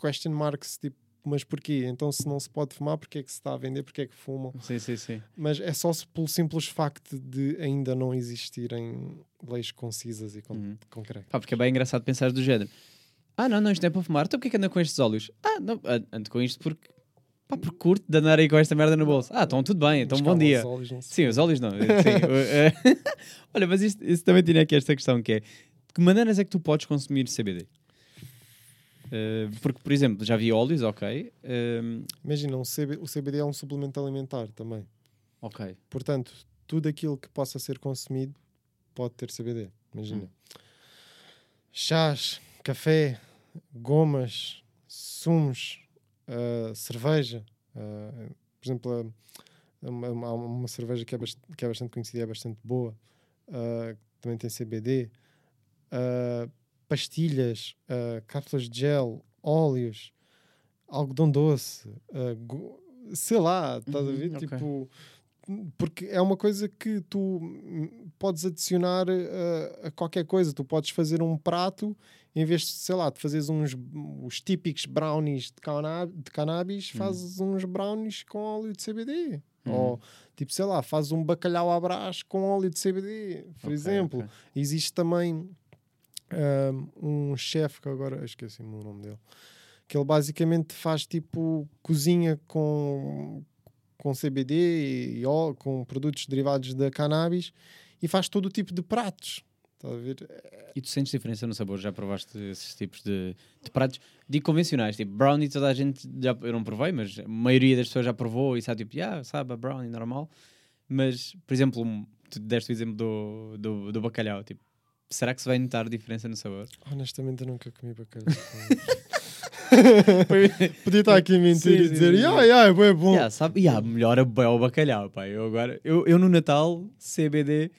question marks, tipo, mas porquê? Então se não se pode fumar, porque é que se está a vender, porque é que fumam? Sim, sim, sim. Mas é só pelo simples facto de ainda não existirem leis concisas e con Uhum. concretas. Pá, porque é bem engraçado pensar do género. Ah, não, não, isto não é para fumar. Então porquê que anda com estes óleos? Ah, não, an- ando com isto porque Pá, porque curto de andar aí com esta merda no bolso. Ah, então tudo bem, então bom dia. os olhos, não. Sim, os óleos não. Sim, eh, <laughs> Olha, mas isto, isso também tinha aqui esta questão que é de que maneiras é que tu podes consumir CBD? Eh, porque, por exemplo, já vi óleos, ok. ehm, Imagina, um CB o CBD é um suplemento alimentar também. ok. Portanto, tudo aquilo que possa ser consumido pode ter CBD. Imagina. Hum. Chás, café, gomas, sumos, ah, cerveja. ah, por exemplo, ah, uma, uma- uma cerveja que é, bast- que é bastante conhecida e é bastante boa. que também tem CBD. pastilhas, cápsulas de gel, óleos, algodão doce, sei lá, estás a Uhum, ver? ok. Tipo, porque é uma coisa que tu hum, podes adicionar ah, a qualquer coisa. Tu podes fazer um prato em vez de, sei lá, de fazeres uns os típicos brownies de, cana de cannabis, Uhum. fazes uns brownies com óleo de CBD. Uhum. Ou, tipo, sei lá, fazes um bacalhau à brás com óleo de CBD, por Ok, exemplo. ok. Existe também um, um chefe que agora esqueci-me o nome dele, que ele basicamente faz tipo cozinha com, com CBD e, ó- com produtos derivados da cannabis e faz todo o tipo de pratos. Estás a ver? E tu sentes diferença no sabor? Já provaste esses tipos de, de pratos? Digo convencionais, tipo brownie, toda a gente já eu não provei, mas a maioria das pessoas já provou e sabe tipo, ah, sabe, a brownie normal. Mas, por exemplo, tu deste o exemplo do, do, do bacalhau, tipo, será que se vai notar diferença no sabor? Honestamente, eu nunca comi bacalhau. <laughs> <laughs> Podia estar aqui a mentir Sim, e dizer, sim. yeah, yeah, é bué bom. Yeah, sabe? Yeah, melhor é o bacalhau, pá. Eu agora, eu, eu no Natal, CBD,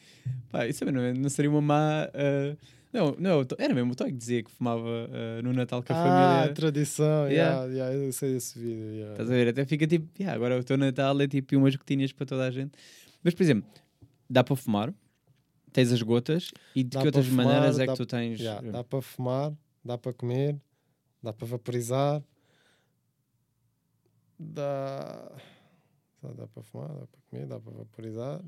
pá, isso não, é- não seria uma má. ah, não, não, era mesmo o Toy que dizia que fumava ah, no Natal com a ah, família. tradição, Yeah. yeah. Yeah, eu sei esse vídeo. yeah. Estás a ver? Até fica tipo, yeah, agora o teu Natal é tipo umas gotinhas para toda a gente. Mas, por exemplo, dá para fumar, tens as gotas e de Dá que outras fumar, maneiras é que tu tens. Yeah, dá para fumar, dá para comer, dá para vaporizar, dá, dá para fumar, dá para comer, dá para vaporizar,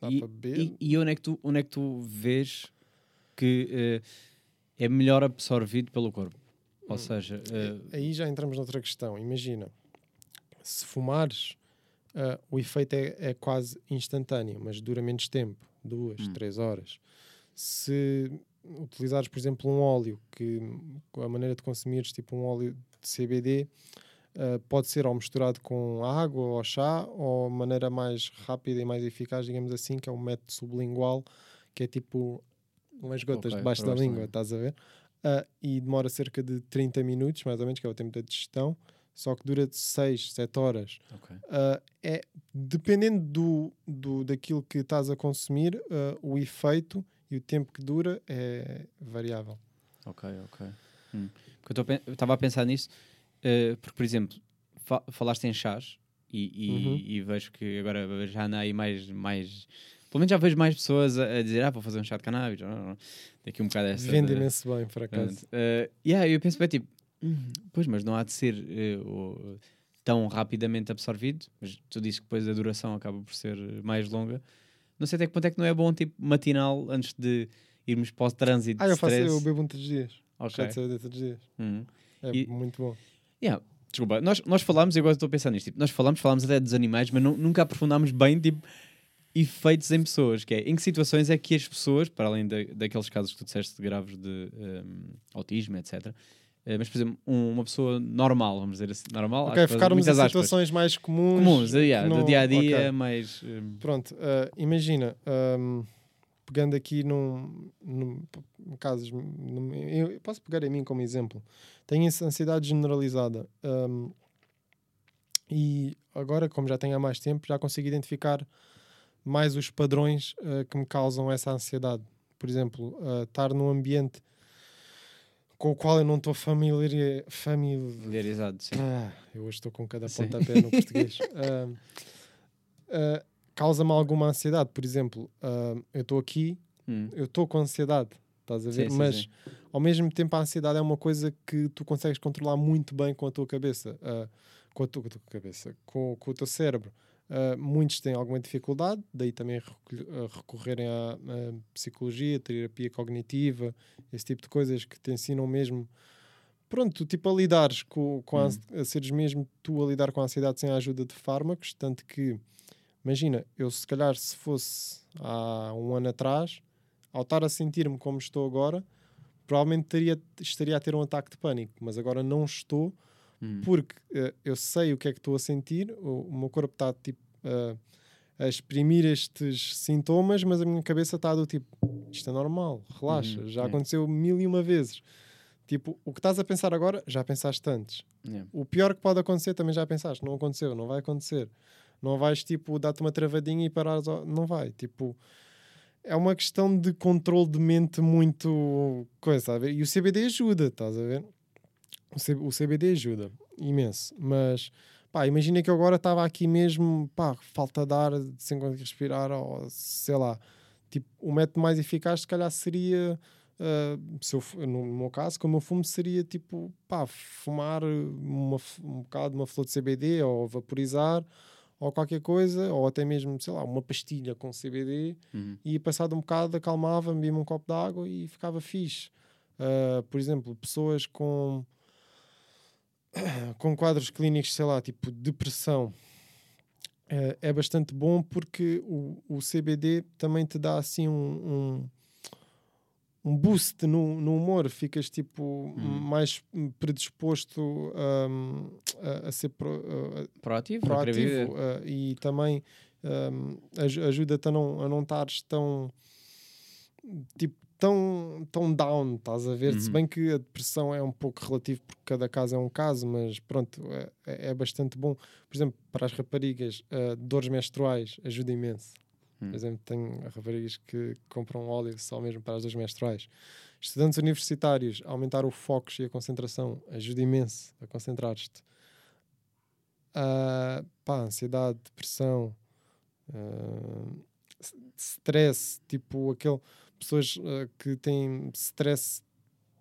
dá e, para beber. e, e onde, é que tu, onde é que tu vês que eh, é melhor absorvido pelo corpo? Ou Hum. seja, eh, Aí já entramos noutra questão. Imagina, se fumares, ah, o efeito é, é quase instantâneo, mas dura menos tempo duas, Hum. três horas. Se utilizares, por exemplo, um óleo, que a maneira de consumires, tipo um óleo de CBD, ah, pode ser ou misturado com água ou chá, ou a maneira mais rápida e mais eficaz, digamos assim, que é um método sublingual, que é tipo umas gotas Ok, debaixo da língua, estás a ver? Ah, e demora cerca de 30 minutos, mais ou menos, que é o tempo da digestão, só que dura de 6, 7 horas. ok. Ah, é, dependendo do, do, daquilo que estás a consumir, o efeito e o tempo que dura é variável. Ok, ok. Hum. Eu estava a pensar nisso, eh, porque, por exemplo, fa- falaste em chás e, e- Uhum. e vejo que agora já anda aí mais, mais. Pelo menos já vejo mais pessoas a, a dizer, ah, vou fazer um chá de cannabis. não, não, não. Daqui um bocado essa. Vende de- imenso bem, por acaso. Eh, yeah, eu penso bem, tipo, hum, pois, mas não há de ser o- tão rapidamente absorvido. Mas tu dizes que depois a duração acaba por ser mais longa. Não sei até que ponto é que não é bom, tipo, matinal, antes de irmos para o trânsito. Ah, eu faço, stress. eu bebo um todos os dias. Ok. Já todos os dias. Uhum. É E- muito bom. Yeah, desculpa, nós, nós falámos, e agora estou a pensar nisto, tipo, nós falámos, falámos até dos animais, mas nu- nunca aprofundámos bem, tipo, efeitos em pessoas, que é, em que situações é que as pessoas, para além da, daqueles casos que tu disseste de graves de um, autismo, etc., eh, mas, por exemplo, um- uma pessoa normal, vamos dizer assim, normal, Ok, aspas, ficarmos em aspas, situações mais comuns. comuns, eh, yeah, do dia a dia, ok. mais... um, Pronto, ah, imagina, ahm, pegando aqui num, num casos, num- eu posso pegar a mim como exemplo. Tenho essa ansiedade generalizada ahm, e agora, como já tenho há mais tempo, já consigo identificar mais os padrões ah, que me causam essa ansiedade. Por exemplo, estar num ambiente com o qual eu não estou familiar, famili familiarizado, sim. ah, eu hoje estou com cada pontapé no português. <laughs> Ah, ah, Causa-me alguma ansiedade. Por exemplo, ah, eu estou aqui, Hum, eu estou com ansiedade, estás a ver? Sim, Mas sim. ao mesmo tempo a ansiedade é uma coisa que tu consegues controlar muito bem com a tua cabeça, com, a tua, com a tua cabeça, com, com o teu cérebro. Ah, muitos têm alguma dificuldade, daí também ah, recorrerem à, à psicologia, terapia cognitiva, esse tipo de coisas que te ensinam mesmo pronto, tipo a lidares com, com a, Hum. ansi- a seres mesmo tu a lidar com a ansiedade sem a ajuda de fármacos, tanto que, imagina, eu se calhar se fosse há um ano atrás, ao estar a sentir-me como estou agora, provavelmente teria, estaria a ter um ataque de pânico, mas agora não estou, Hum. porque eh, eu sei o que é que estou a sentir, o, o meu corpo está tipo eh, a exprimir estes sintomas, mas a minha cabeça está do tipo, isto é normal, relaxa, Uhum, já é. aconteceu mil e uma vezes. Tipo, o que estás a pensar agora, já pensaste antes. O pior que pode acontecer também já pensaste, não aconteceu, não vai acontecer. Não vais, tipo, dar-te uma travadinha e parares, ao- não vai. Tipo, é uma questão de controle de mente muito coisa, ver? E o CBD ajuda, estás a ver? O, CBD ajuda imenso, mas pá, imagina que eu agora estava aqui mesmo, pá, falta de ar, sem conseguir respirar, ou sei lá. Tipo, o método mais eficaz, se calhar, seria. ah, se eu, no meu caso, como eu fumo, seria tipo, pá, fumar uma, um bocado de uma flor de CBD ou vaporizar ou qualquer coisa, ou até mesmo, sei lá, uma pastilha com CBD Uhum. e passado um bocado acalmava, bebia um copo de água e ficava fixe. Ah, por exemplo, pessoas com, <clears throat> com quadros clínicos, sei lá, tipo depressão, eh, é bastante bom porque o, o CBD também te dá assim um, um, um boost no, no humor, ficas tipo mais predisposto hum, a, a ser pro- a- Proativo, proativo eh, e também um, aj- ajuda-te a não, a não estares tão tipo tão, tão down, estás a ver? Se Uhum. bem que a depressão é um pouco relativo porque cada caso é um caso, mas pronto, é, é é bastante bom. Por exemplo, para as raparigas, eh, dores menstruais ajuda imenso. Hum. Por exemplo, tenho raparigas que compram óleo só mesmo para as dores menstruais. Estudantes universitários, aumentar o foco e a concentração ajuda imenso a concentrar-te. Ah, pá, ansiedade, depressão, s- stress, tipo aquele pessoas ah, que têm stress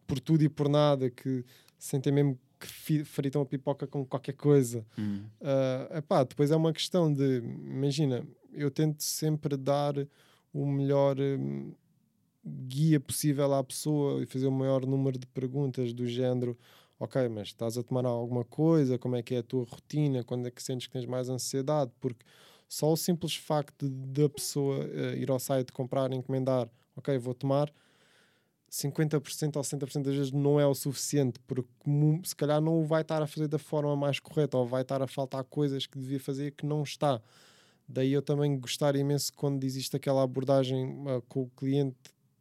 por tudo e por nada, que sentem mesmo que fritam a pipoca com qualquer coisa. Uhum. Uh, epá, depois é uma questão de, imagina, eu tento sempre dar o melhor hum, guia possível à pessoa e fazer o maior número de perguntas do género, ok, mas estás a tomar alguma coisa, como é que é a tua rotina, quando é que sentes que tens mais ansiedade, porque só o simples facto da pessoa uh, ir ao site comprar, encomendar, ok, vou tomar, 50% ou 60% das vezes não é o suficiente, porque se calhar não o vai estar a fazer da forma mais correta, ou vai estar a faltar coisas que devia fazer que não está. Daí eu também gostar imenso quando existe aquela abordagem ah, com o cliente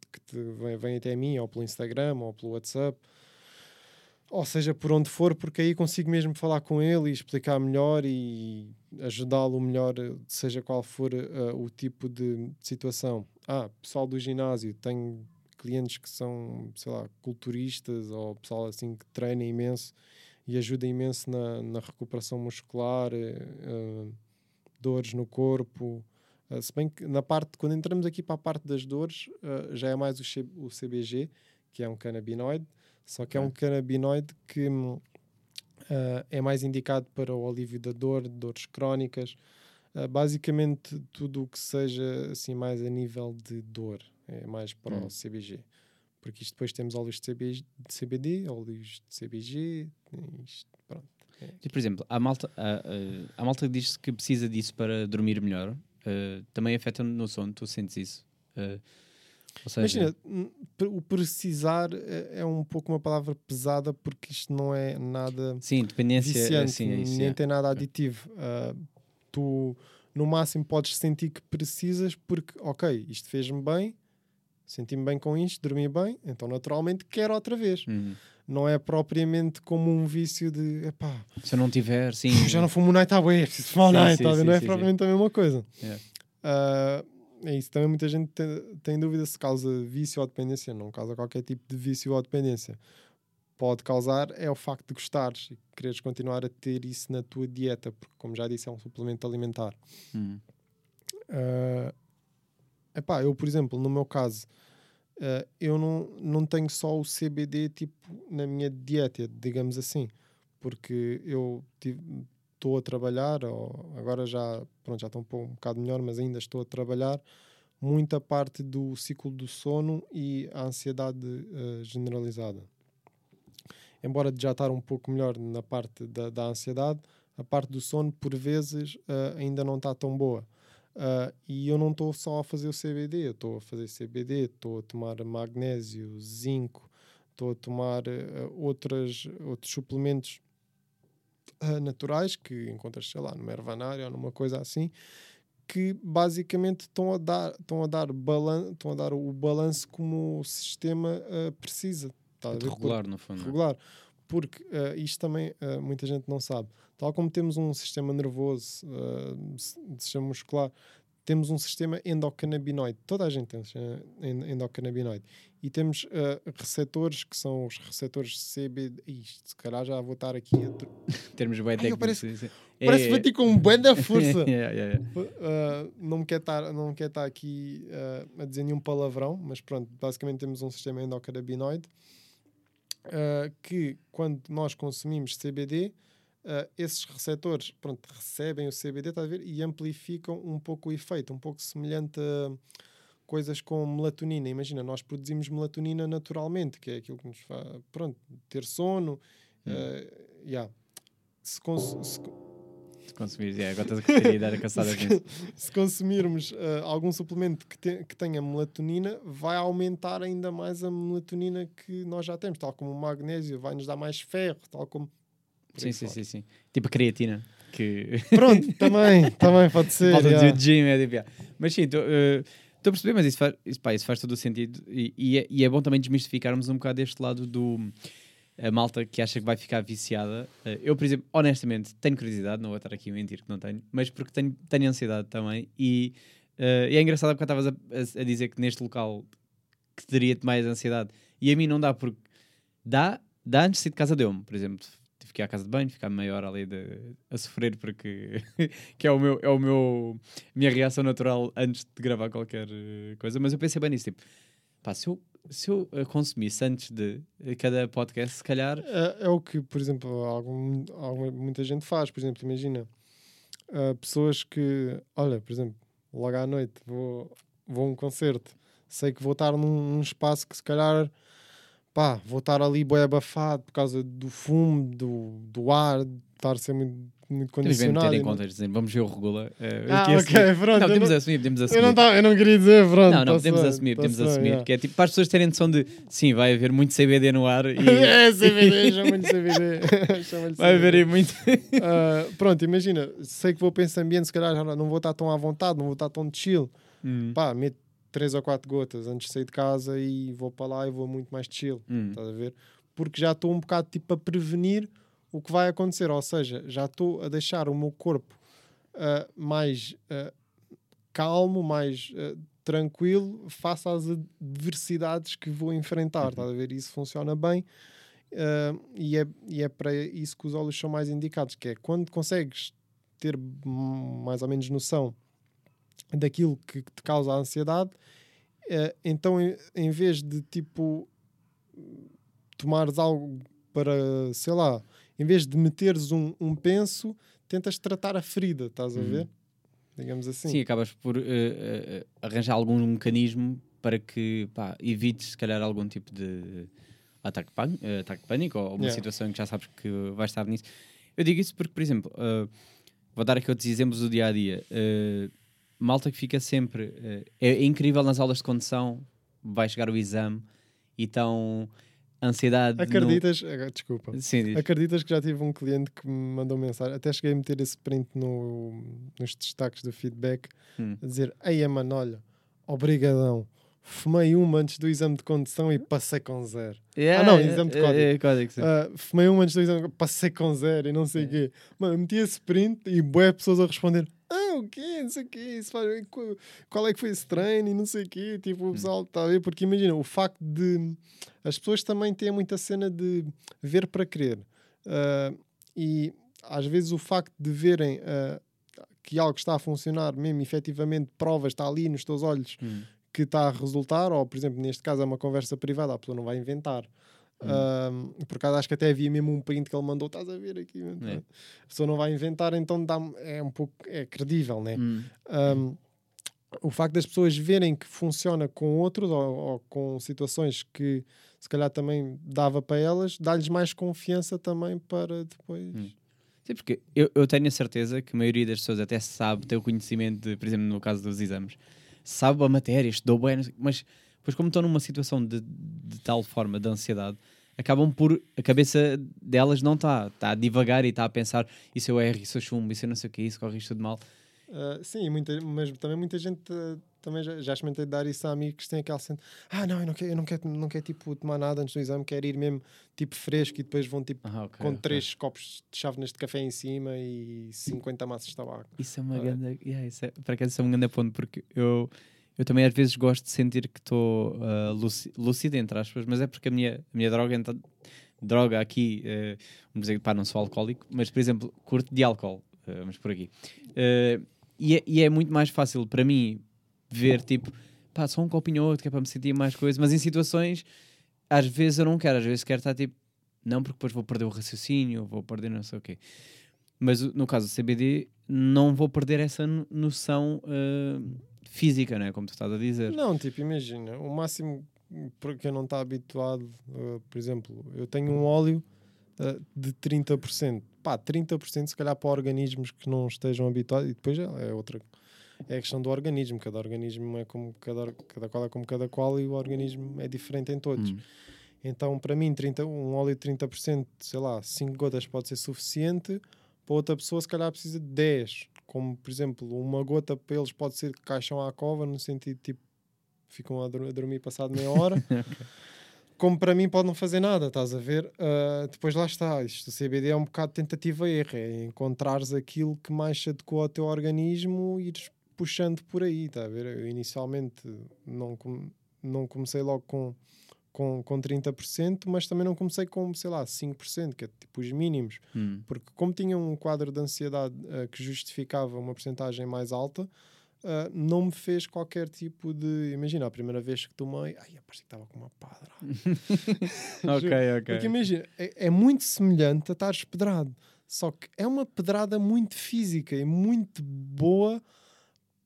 que vem, vem até mim, ou pelo Instagram, ou pelo WhatsApp, ou seja, por onde for, porque aí consigo mesmo falar com ele e explicar melhor e ajudá-lo melhor, seja qual for eh, o tipo de situação. Ah, pessoal do ginásio, tenho clientes que são, sei lá, culturistas ou pessoal assim que treina imenso e ajuda imenso na, na recuperação muscular, eh, dores no corpo. Eh, se bem que na parte, quando entramos aqui para a parte das dores, eh, já é mais o, C- o CBG, que é um canabinoide, só que é um canabinoide que hum, é mais indicado para o alívio da dor, dores crónicas, eh, basicamente tudo o que seja assim mais a nível de dor, é mais para Hum. o CBG. Porque isto depois temos óleos de, CB, de CBD, óleos de CBG, isto, pronto. E, por exemplo, há malta, há, há- há malta diz que precisa disso para dormir melhor. Uh, também afeta no sono, tu sentes isso? Uh, seja, Imagina, o precisar é, é um pouco uma palavra pesada porque isto não é nada sim, dependência, viciante, assim, é isso. nem é. tem nada aditivo. Ah, tu, no máximo, podes sentir que precisas porque, ok, isto fez-me bem, senti-me bem com isto, dormi bem, então naturalmente quero outra vez. Uhum. Não é propriamente como um vício de, epá, Se eu não tiver, sim. já não fumo um night away, preciso fumar um Sim, night, sim, tá sim, não é sim, propriamente a mesma coisa. Yeah. Ah, é isso, também muita gente tem, tem dúvida se causa vício ou dependência. Não causa qualquer tipo de vício ou dependência. Pode causar é o facto de gostares e quereres continuar a ter isso na tua dieta, porque, como já disse, é um suplemento alimentar. Uhum. Ah, epá, eu, por exemplo, no meu caso, ah, eu não, não tenho só o CBD tipo, na minha dieta, digamos assim, porque eu estou a trabalhar, ou agora já, pronto, já estou um, pouco, um bocado melhor, mas ainda estou a trabalhar muita parte do ciclo do sono e a ansiedade ah, generalizada. Embora já estar um pouco melhor na parte da, da ansiedade, a parte do sono, por vezes, ah, ainda não está tão boa. Ah, e eu não estou só a fazer o CBD, estou a fazer CBD, estou a tomar magnésio, zinco, estou a tomar ah, outras, outros suplementos ah, naturais que encontras, sei lá, numa ervanária ou numa coisa assim, que basicamente estão a dar, estão a dar, estão a dar o balanço como o sistema precisa. Tá regular, no fundo. é? regular. Porque ah, isto também ah, muita gente não sabe. Tal como temos um sistema nervoso, ah, s- sistema muscular, temos um sistema endocannabinoide. Toda a gente tem um sistema en- endocannabinoide. E temos receptores que são os receptores CBD. Isto, se calhar já vou estar aqui a. <laughs> Termos bem técnicos. sim, sim. Parece É- que bati com um bando da força. <laughs> Yeah, yeah, yeah. Uh, não me quer estar não me quer estar aqui uh, a dizer nenhum palavrão, mas pronto, basicamente temos um sistema endocannabinoide uh, que quando nós consumimos CBD, uh, esses receptores pronto, recebem o CBD estás a ver, e amplificam um pouco o efeito, um pouco semelhante a coisas com melatonina. Imagina, nós produzimos melatonina naturalmente, que é aquilo que nos faz pronto, ter sono. uh, yeah. Se, cons- se, Se consumires, yeah, agora estás a dar a caçada <laughs> nisso. se consumirmos ah, algum suplemento que, te- que tenha melatonina, vai aumentar ainda mais a melatonina que nós já temos, tal como o magnésio vai nos dar mais ferro, tal como. Sim, sim, sim, sim. Tipo a creatina. Que <laughs> Pronto, também, também pode ser. falta yeah. de gym, é tipo, yeah. Mas sim, estou a perceber, mas isso faz, isso, pá, isso faz todo o sentido. E, e é, e é bom também desmistificarmos um bocado este lado do. A malta que acha que vai ficar viciada. Eh, Eu, por exemplo, honestamente, tenho curiosidade, não vou estar aqui a mentir que não tenho, mas porque tenho, tenho ansiedade também. E, eh, e é engraçado porque estavas a, a- a dizer que neste local que teria-te mais ansiedade. E a mim não dá, porque dá, dá antes de sair de casa deu-me, por exemplo. Tive que ir à casa de banho, ficar meia hora ali de, a sofrer, porque <laughs> que é o meu, é o meu minha reação natural antes de gravar qualquer eh, coisa. Mas eu pensei bem nisso, tipo, pá, se eu, se eu eh, consumisse antes de eh, cada podcast, se calhar. É, é o que, por exemplo, algum, alguma- muita gente faz. Por exemplo, imagina ah, pessoas que, olha, por exemplo, logo à noite vou, vou a um concerto, sei que vou estar num, num espaço que se calhar pá, vou estar ali bem abafado por causa do fumo, do, do ar, estar a ser muito, muito Temos condicionado. meter e em conta, vamos ver o regula. eh, Ah, ok, pronto. Não, eu temos não- assumir, podemos eu, assumir. não tava- eu não queria dizer, pronto. Não, não, tá podemos bem, assumir, tá podemos bem, assumir. yeah. Que é tipo, para as pessoas terem noção de sim, vai haver muito CBD no ar e <laughs> é, CBD, chama-lhe <laughs> CBD. <laughs> vai haver aí muito. Ah, pronto, imagina, sei que vou para esse ambiente, se calhar não vou estar tão à vontade, não vou estar tão chill. Hum, Pá, meto três ou quatro gotas antes de sair de casa e vou para lá e vou muito mais chill, hum. estás a ver? Porque já estou um bocado tipo a prevenir o que vai acontecer, ou seja, já estou a deixar o meu corpo ah, mais ah, calmo, mais ah, tranquilo face às adversidades que vou enfrentar, estás a ver? Isso funciona bem. e, é, e é para isso que os óleos são mais indicados, que é quando consegues ter mais ou menos noção daquilo que te causa a ansiedade, então em, em vez de tipo tomares algo para, sei lá, em vez de meteres um, um penso, tentas tratar a ferida, estás a Uhum. ver? Digamos assim. Sim, acabas por eh, eh, arranjar algum mecanismo para que pá, evites, se calhar, algum tipo de ataque de pânico, ataque de pânico ou uma Yeah. situação em que já sabes que vais estar nisso. Eu digo isso porque, por exemplo, eh, vou dar aqui outros exemplos do dia a dia. Eh, malta que fica sempre. eh, é, é incrível nas aulas de condução, vai chegar o exame e estão ansiedade. no- Acreditas, eh, desculpa, Sim, diz. acreditas que já tive um cliente que me mandou mensagem, até cheguei a meter esse print no, nos destaques do feedback, Hum. a dizer, ei mano, olha, obrigadão, fumei uma antes do exame de condução e passei com zero. Yeah, não, é- exame de é- código. é código, sim. Ah, fumei um antes do exame, passei com zero e não sei o quê. Mano, meti esse print e boé pessoas a responder: Ah, o quê? Não sei o quê. Isso faz... qu- Qual é que foi esse treino e não sei o quê. Tipo, o pessoal está a ver, porque imagina, o facto de. As pessoas também têm muita cena de ver para crer. Ah, e às vezes o facto de verem ah, que algo está a funcionar, mesmo efetivamente, provas, está ali nos teus olhos Hum. que está a resultar, ou por exemplo, neste caso é uma conversa privada, a pessoa não vai inventar. Hum. Um, por acaso acho que até havia mesmo um print que ele mandou, estás a ver aqui? É. a pessoa não vai inventar, então dá é um pouco é credível, né? Hum. Um, o facto das pessoas verem que funciona com outros ou, ou com situações que se calhar também dava para elas, dá-lhes mais confiança também para depois. Hum. Sim, porque eu, eu tenho a certeza que a maioria das pessoas até sabe, tem o conhecimento, de, por exemplo, no caso dos exames, sabe a matéria, estudou bem, mas depois, como estão numa situação de, de tal forma de ansiedade, acabam por. A cabeça delas não está, está a divagar e está a pensar: se eu erro, se eu chumbo, se eu não sei o que, isso corre isto tudo mal. Ah, sim, muita, mas também muita gente ah, também já, já experimentei dar isso a amigos que têm aquela cena. Ah, não, eu não quero, eu não quero, não quero tipo, tomar nada antes do exame, quero ir mesmo tipo fresco e depois vão tipo Ah, ok, com ok. três copos de chávenas de café em cima e 50 maços de tabaco. Isso é uma Ah, é. grande. Yeah, isso é, para cá, isso é um grande ponto, porque eu, eu também às vezes gosto de sentir que estou uh, lúci- lúcido, entre aspas, mas é porque a minha, a minha droga, então, droga aqui, eh, vamos dizer que não sou alcoólico, mas por exemplo, curto de álcool, eh, vamos por aqui. Eh, e, é, e é muito mais fácil para mim ver tipo, pá, só um copinho ou outro que é para me sentir mais coisa, mas em situações, às vezes eu não quero, às vezes quero estar tipo, não, porque depois vou perder o raciocínio, vou perder não sei o quê. Mas no caso do CBD, não vou perder essa no- noção eh, física, não é? Como tu estás a dizer. Não, tipo, imagina, o máximo para quem não está habituado, uh, por exemplo, eu tenho um óleo uh, de 30%. Pá, 30% se calhar para organismos que não estejam habituados, e depois é, é outra. É a questão do organismo, cada organismo é como cada, cada qual é como cada qual e o organismo é diferente em todos. Hum. Então, para mim, 30, um óleo de 30%, sei lá, 5 gotas pode ser suficiente. Para outra pessoa, se calhar precisa de 10. Como, por exemplo, uma gota para eles pode ser caixão à cova, no sentido tipo, ficam a, dormir passado meia hora. <laughs> Como para mim pode não fazer nada, estás a ver? Ah, depois lá está, isto do CBD é um bocado tentativa e erro, é encontrares aquilo que mais se adequa ao teu organismo e ires puxando por aí, está a ver? Eu inicialmente não, com- não comecei logo com, com, com 30%, mas também não comecei com, sei lá, 5%, que é tipo os mínimos. Hum. Porque como tinha um quadro de ansiedade ah, que justificava uma porcentagem mais alta, ah, não me fez qualquer tipo de... Imagina, a primeira vez que tomei... Ai, eu parecia que estava com uma padra. <laughs> Ok, ok. Porque imagina, é, é muito semelhante a estares pedrado. Só que é uma pedrada muito física e muito boa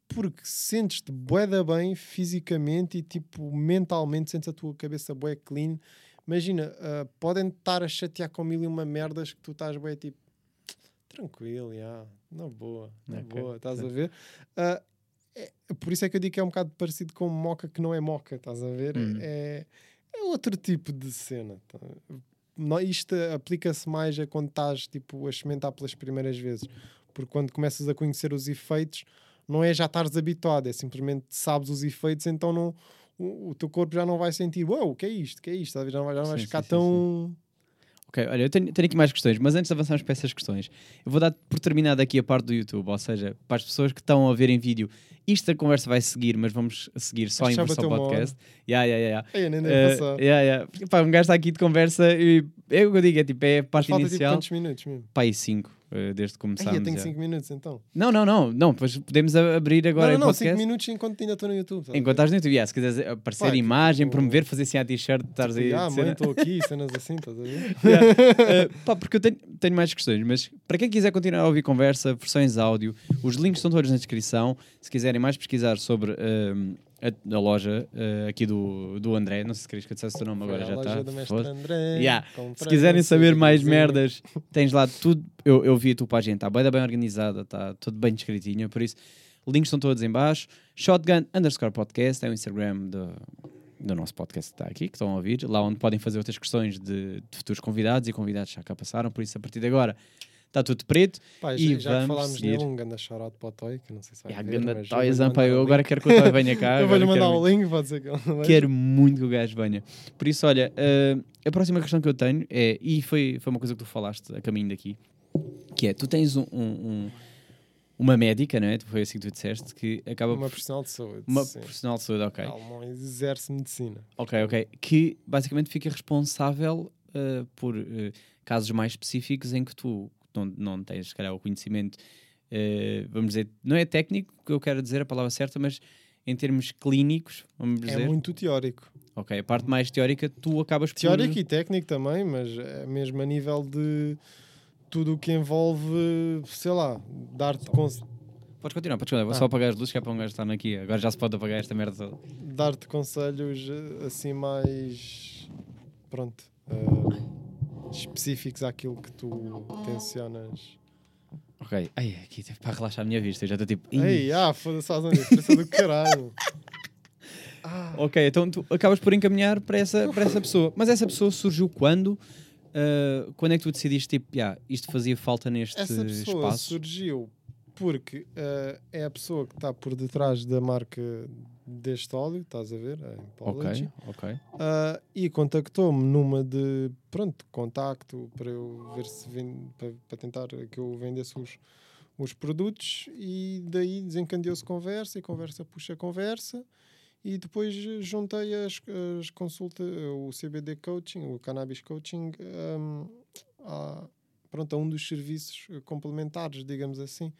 porque sentes-te bué da bem fisicamente e tipo mentalmente sentes a tua cabeça bué clean. Imagina, ah, podem estar a chatear com mil e uma merdas que tu estás bué tipo tranquilo, já, na boa, na Ok, boa, estás a ver? Ah, é- por isso é que eu digo que é um bocado parecido com moca que não é moca, estás a ver? Uhum. É, é outro tipo de cena. tá? Isto aplica-se mais a quando estás tipo, a experimentar pelas primeiras vezes. Porque quando começas a conhecer os efeitos, não é já estares habituado, é simplesmente sabes os efeitos, então não, o, o teu corpo já não vai sentir, uau, o que é isto? O que é isto? Já não vai, já não vai Sim, ficar sim, sim, tão. Ok, olha, eu tenho, tenho aqui mais questões, mas antes de avançarmos para essas questões, eu vou dar por terminada aqui a parte do YouTube, ou seja, para as pessoas que estão a ver em vídeo, isto a conversa vai seguir, mas vamos seguir só Acho em versão podcast. Yeah, yeah, Ei, eu nem Uh, yeah, yeah. Pá, um gajo está aqui de conversa e é o que eu digo, é tipo, é a Mas parte falta tipo inicial. quantos minutos mesmo? Pá, e 5, desde que Ai, começámos. eu tenho já. 5 minutos então. Não, não, não, não, depois podemos abrir agora não, não, 5 podcast. minutos enquanto ainda estou no YouTube. Enquanto estás no YouTube, yeah, se quiseres aparecer Pá, tipo, imagem, tipo, promover, fazer assim a t-shirt, estás aí. Ah, mãe, estou aqui, cenas assim, estás a ver? <laughs> Yeah. Uh, pá, porque eu tenho, tenho mais questões, mas para quem quiser continuar a ouvir conversa, versões áudio, os links estão todos na descrição. Se quiserem mais pesquisar sobre um, a, a loja uh, aqui do, do André, não sei se queres que eu dissesse o teu nome agora, já loja está. do mestre Foda-se. André, Yeah. Se quiserem saber mais merdas, tens lá tudo. Eu, eu vi a tua página, está bem, bem organizada, está tudo bem descritinho, por isso, links estão todos em baixo. Shotgun underscore podcast é o Instagram do, do nosso podcast que está aqui, que estão a ouvir, lá onde podem fazer outras questões de, de futuros convidados e convidados já cá passaram, por isso, a partir de agora, está tudo preto. Pá, E já, vamos falámos seguir. nele, um ganda shout para o Toy, que não sei se vai Yeah, ver, ganda mas eu agora link. quero que o Toy venha <laughs> cá. Eu vou-lhe mandar o link, pode ser que ele não. Quero muito que o gajo venha. Por isso, olha, eh, a próxima questão que eu tenho é, e foi, foi uma coisa que tu falaste a caminho daqui, que é, tu tens um, um- um- uma médica, não é? Foi assim que tu disseste, que acaba Uma por... profissional de saúde. Uma sim. profissional de saúde, ok. Ela não exerce medicina. Ok, ok. Que basicamente fica responsável eh, por eh, casos mais específicos em que tu não, não tens, se calhar, o conhecimento, eh, vamos dizer, não é técnico, que eu quero dizer a palavra certa, mas em termos clínicos, vamos dizer. É muito teórico. Ok, a parte mais teórica tu acabas por... Teórico e técnico também, mas é mesmo a nível de tudo o que envolve, sei lá, dar-te cons... Podes continuar, podes continuar. Vou Ah. só apagar as luzes que é para um gajo estar aqui. Agora já se pode apagar esta merda toda. Dar-te conselhos eh, assim mais. Pronto. eh, específicos àquilo que tu tensionas. Ok. Ai, aqui teve para relaxar a minha vista. Eu já estou tipo. Ei, ah, foda-se, faz onde? Pressa do caralho. <laughs> Ah, Ok, então tu acabas por encaminhar para essa, para essa pessoa. Mas essa pessoa surgiu quando? Ah, quando é que tu decidiste, tipo, "Ya, isto fazia falta neste essa pessoa espaço? surgiu porque eh, é a pessoa que está por detrás da marca deste óleo, estás a ver? Impology. Ok, ok. Ah, e contactou-me numa de pronto, contacto para eu ver se vende, para, para tentar que eu vendesse os, os produtos e daí desencadeou-se conversa e conversa puxa conversa e depois juntei as, as consultas, o CBD coaching, o cannabis coaching ahm, a, pronto, a um dos serviços complementares, digamos assim,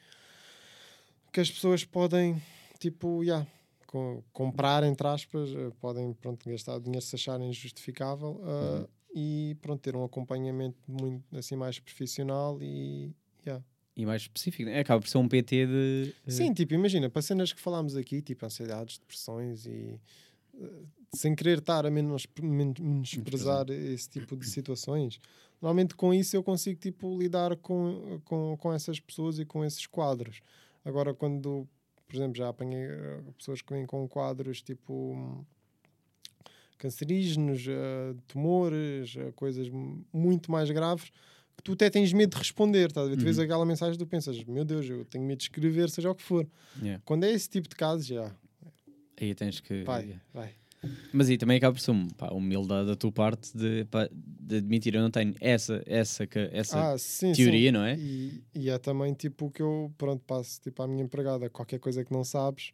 que as pessoas podem tipo, yeah, co- comprar, entre aspas, eh, podem pronto, gastar dinheiro se acharem justificável uh, e pronto, ter um acompanhamento muito assim mais profissional e yeah. E mais específico, né? acaba por ser um PT de. eh, sim, tipo, imagina, para cenas que falámos aqui, tipo ansiedades, depressões e sem querer estar a menos, men- menosprezar esse tipo de situações, normalmente com isso eu consigo tipo lidar com, com, com essas pessoas e com esses quadros. Agora quando, por exemplo, já apanhei eh, pessoas que vêm com quadros tipo hum, cancerígenos, eh, tumores, eh, coisas muito mais graves que tu até tens medo de responder, ver? Tu vês Uhum. aquela mensagem e tu pensas, meu Deus, eu tenho medo de escrever, seja o que for. yeah. Quando é esse tipo de casos, já, Aí tens que. vai, vai. Mas aí também acaba por ser um, pá, humildade da tua parte de, pá, de admitir, eu não tenho essa, essa, essa Ah, sim, teoria, sim. não é? E, e é também tipo o que eu pronto, passo tipo, à minha empregada, qualquer coisa que não sabes,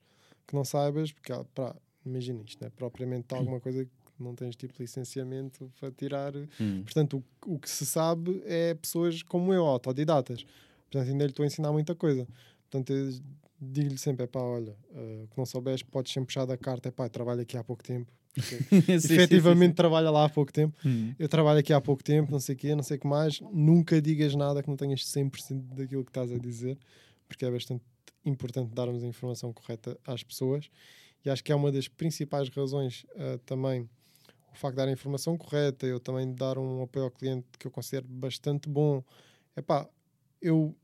que não saibas, porque pá, imagina isto, não é propriamente alguma coisa que não tens tipo licenciamento para tirar. Hum. Portanto, o, o que se sabe é pessoas como eu, autodidatas. Portanto, ainda lhe estou a ensinar muita coisa. Portanto, digo-lhe sempre: é pá, olha, uh, que não souberes, podes sempre puxar da carta, é pá, trabalho aqui há pouco tempo. <laughs> Sim, sim, efetivamente trabalha lá há pouco tempo. sim, sim. Hum. Eu trabalho aqui há pouco tempo, não sei o quê, não sei o que mais. Nunca digas nada que não tenhas 100% daquilo que estás a dizer, porque é bastante importante darmos a informação correta às pessoas. E acho que é uma das principais razões ah, também o facto de dar a informação correta, eu também dar um apoio ao cliente que eu considero bastante bom. Epá, eu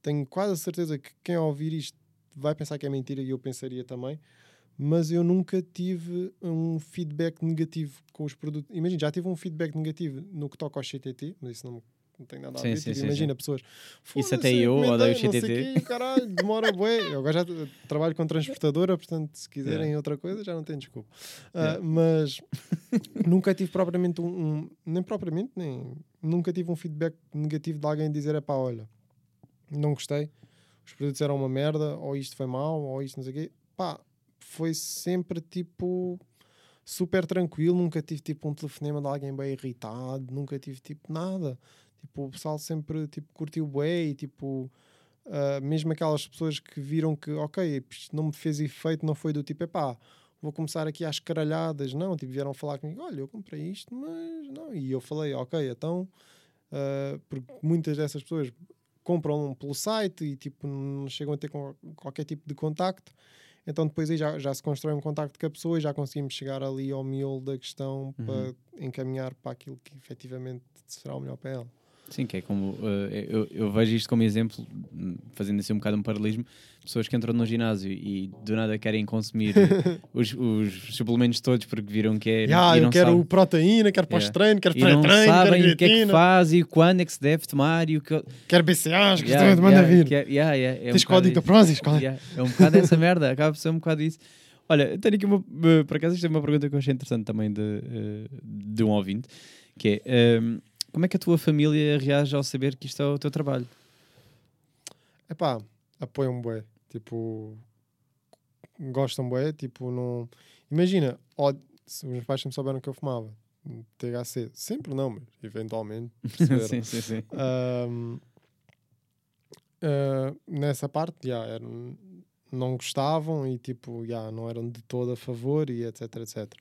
tenho quase a certeza que quem ouvir isto vai pensar que é mentira e eu pensaria também, mas eu nunca tive um feedback negativo com os produtos. Imagina, já tive um feedback negativo no que toca ao CTT, mas isso não, não tem nada a Sim, ver. sim, Tipo, sim, imagina pessoas. Isso até "Foda-se, eu odeio o CTT." quê, caralho, demora bué. Eu agora já trabalho com transportadora, portanto, se quiserem Yeah. outra coisa, já não tem desculpa. Ah, Yeah. mas <laughs> nunca tive propriamente um, um- Nem propriamente, nem. Nunca tive um feedback negativo de alguém dizer: é pá, olha, não gostei, os produtos eram uma merda, ou isto foi mau, ou isto não sei o quê. Pá, foi sempre tipo super tranquilo, nunca tive tipo um telefonema de alguém bem irritado, nunca tive tipo nada. Tipo, o pessoal sempre tipo, curtiu bem e tipo, ah, mesmo aquelas pessoas que viram que, ok, isto não me fez efeito, não foi do tipo, epá, vou começar aqui às caralhadas. Não, tipo, vieram falar comigo, olha, eu comprei isto, mas não. E eu falei, ok, então, ah, porque muitas dessas pessoas compram pelo site e tipo, não chegam a ter qualquer tipo de contacto. Então depois aí já, já se constrói um contacto com a pessoa e já conseguimos chegar ali ao miolo da questão para encaminhar para aquilo que efetivamente será o melhor para ela. Sim, que é como eh, eu, eu vejo isto como exemplo, fazendo assim um bocado um paralelismo, pessoas que entram no ginásio e do nada querem consumir <laughs> os, os suplementos todos porque viram que é. Ya, e eu quero o proteína, quero Yeah. pós-treino, quero e não pré-treino, sabem quero o que é que faz e quando é que se deve tomar e o que. quero BCAs, que Yeah, yeah, manda yeah, vir. que é- yeah, yeah, é um Tens bocado código da. Prozis? É? Yeah, é um bocado essa merda, acaba por ser um bocado isso. Olha, tenho aqui uma. eh, Por acaso, isto é uma pergunta que eu achei interessante também de, eh, de um ouvinte, que é. ehm, como é que a tua família reage ao saber que isto é o teu trabalho? Epá, apoiam bué. Tipo, gostam bué. Tipo, não... Imagina, ó, se os meus pais sempre souberam que eu fumava. THC. Sempre não, mas eventualmente <laughs> sim, sim, sim. Ahm, ah, nessa parte, já, eram, não gostavam e tipo, já, não eram de todo a favor e etc, etc.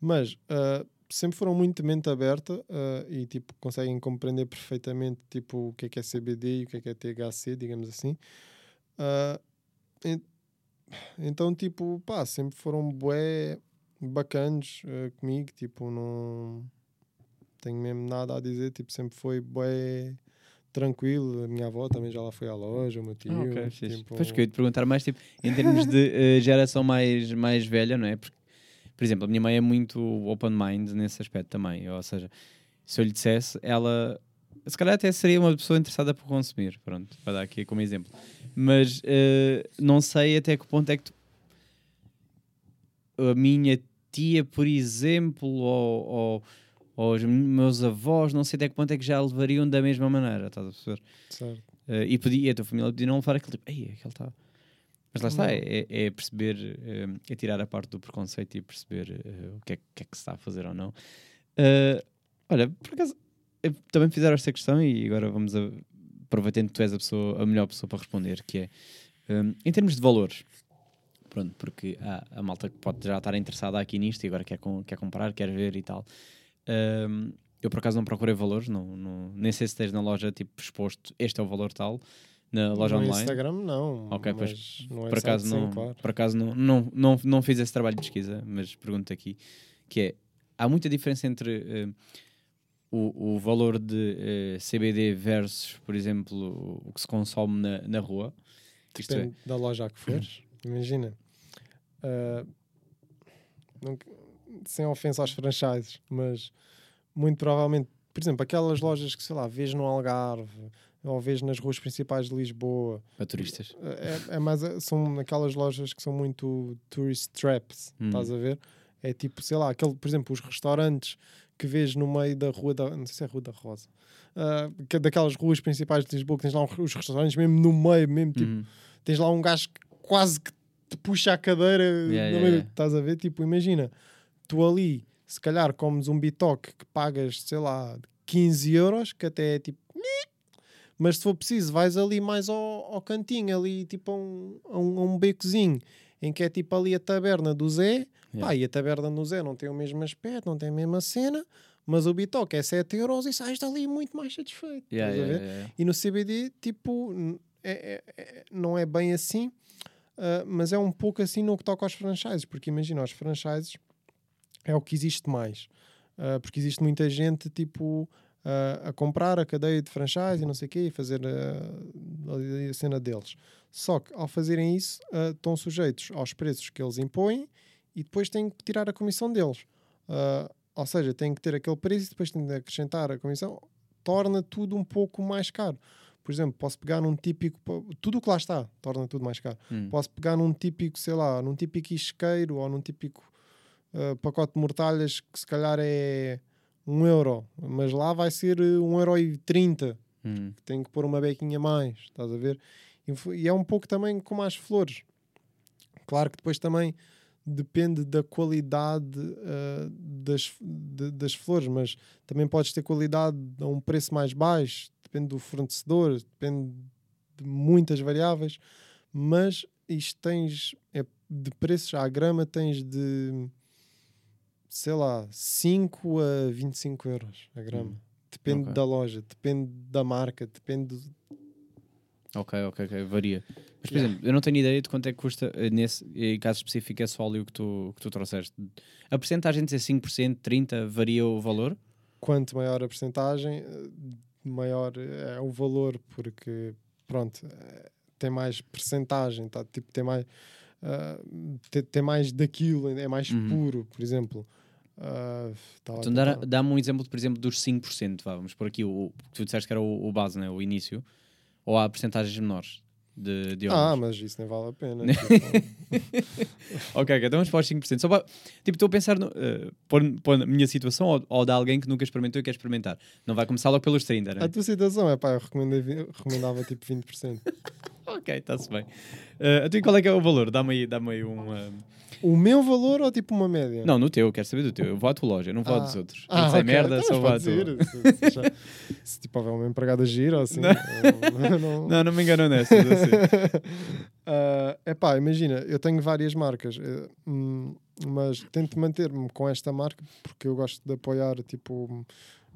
Mas ah, sempre foram muito mente aberta ah, e tipo, conseguem compreender perfeitamente tipo, o que é que é CBD e o que é que é THC, digamos assim. Ah, Então, tipo, pá, sempre foram bué bacanos eh, comigo, tipo, não tenho mesmo nada a dizer, tipo, sempre foi bué tranquilo. A minha avó também já lá foi à loja, o meu tio. Ah, ok, fixe. tipo, Pois que eu ia te perguntar mais, tipo, em termos de eh, geração mais, mais velha, não é? Porque, por exemplo, a minha mãe é muito open mind nesse aspecto também. Ou seja, se eu lhe dissesse, ela se calhar até seria uma pessoa interessada por consumir, pronto, para dar aqui como exemplo. Mas eh, não sei até que ponto é que tu... a minha tia, por exemplo, ou, ou, ou os meus avós, não sei até que ponto é que já levariam da mesma maneira, estás a perceber? certo. Eh, e, podia, a tua família podia não levar aquele tipo, ei, aquele está. Mas lá está, Não. é, é perceber, eh, é tirar a parte do preconceito e perceber eh, o que é, que é que se está a fazer ou não. Eh, olha, por acaso, também fizeram esta questão e agora vamos a, aproveitando que tu és a, pessoa, a melhor pessoa para responder, que é eh, em termos de valores. Pronto, porque há a malta que pode já estar interessada aqui nisto e agora quer, com- quer comprar, quer ver e tal. Um, eu por acaso não procurei valores, não, não- nem sei se tens na loja tipo exposto este é o valor tal, na loja no online. Instagram, não. Ok, pois, mas no por acaso, não, claro. por acaso não, não, não, não fiz esse trabalho de pesquisa, mas pergunto aqui, que é, há muita diferença entre eh, o, o valor de eh, CBD versus, por exemplo, o que se consome na, na rua? É, Depende da loja a que fores. <coughs> Imagina. não- sem ofensa aos franchises, mas muito provavelmente, por exemplo, aquelas lojas que sei lá, vês no Algarve ou vês nas ruas principais de Lisboa, para turistas. é, é mais, são aquelas lojas que são muito tourist traps, Hum. estás a ver? É tipo, sei lá, aquele, por exemplo, os restaurantes que vês no meio da rua da. Não sei se é a Rua da Rosa. ah, que é daquelas ruas principais de Lisboa que tens lá os restaurantes mesmo no meio, mesmo tipo Uhum. tens lá um gajo que quase que te puxa a cadeira, no yeah, meio, yeah. estás a ver? Tipo, imagina, tu ali, se calhar comes um bitoque que pagas, sei lá, 15 euros, que até é tipo, mas se for preciso, vais ali mais ao, ao cantinho, ali tipo a um, a um, a um becozinho, em que é tipo ali a taberna do Zé, pá, e a taberna do Zé não tem o mesmo aspecto, não tem a mesma cena, mas o bitoque é 7 euros e sais dali muito mais satisfeito. Yeah, yeah, yeah, yeah. E no CBD, tipo, é- é- é- não é bem assim, ah, mas é um pouco assim no que toca aos franchises, porque imagina, os franchises é o que existe mais, Ah, porque existe muita gente, tipo, ah, a comprar a cadeia de franchise e não sei o quê, e fazer ah, ali a cena deles. Só que, ao fazerem isso, ah, estão sujeitos aos preços que eles impõem e depois têm que tirar a comissão deles. Ah, ou seja, têm que ter aquele preço e depois têm de acrescentar a comissão, torna tudo um pouco mais caro. Por exemplo, posso pegar num típico. Tudo o que lá está torna tudo mais caro. Hum. Posso pegar num típico, sei lá, num típico isqueiro ou num típico ah, pacote de mortalhas que se calhar é um euro, mas lá vai ser eh, um euro e trinta. Hum. Tenho que pôr uma bequinha a mais, estás a ver? E é um pouco também como as flores. Claro que depois também depende da qualidade ah, das, de- das flores, mas também podes ter qualidade a um preço mais baixo, depende do fornecedor, depende de muitas variáveis, mas isto tens é, de preços à grama tens de sei lá, 5 a 25 euros a grama. Hum, Depende ok. da loja, depende da marca, depende do- Ok, ok, ok, varia. Mas, por Yeah. exemplo, eu não tenho ideia de quanto é que custa, eh, nesse em caso específico, esse óleo que tu, que tu trouxeste. A porcentagem de ser 5%, 30%, varia o valor? quanto maior a percentagem, eh, maior é o valor, porque pronto, eh, tem mais percentagem, tá? tipo, tem mais ah, tem, tem mais daquilo, é mais Uhum. puro, por exemplo. A Então dá- dá-me um exemplo, por exemplo, dos 5%. Vá, vamos por aqui, o, que tu disseste que era o, o base, né? o início. Ou há percentagens menores de, de Ah, mas isso nem vale a pena. <laughs> tipo, Ok, então vamos para os 5%. Só para, tipo, estou a pensar, no, eh, pôr, pôr na minha situação ou, ou de alguém que nunca experimentou e quer experimentar. Não vai começar logo pelos 30, né? a tua situação é pá, eu recomendava tipo 20%. <laughs> Ok, está-se bem. Uh, então, e qual é que é o valor? Dá-me aí, dá aí um. uh, o meu valor ou tipo uma média? Não, no teu, eu quero saber do teu. Eu vou à tua loja, eu não vou à Ah. dos outros. Ah, Ah, sem ok, merda, então, só mas vou à podes tua. ir, Se, se, já- <laughs> se, tipo houver uma empregada gira ou assim. Não. eu- não, <laughs> Não, não me engano. Assim. é <laughs> epá, imagina, eu tenho várias marcas, eh, hum, mas tento manter-me com esta marca porque eu gosto de apoiar tipo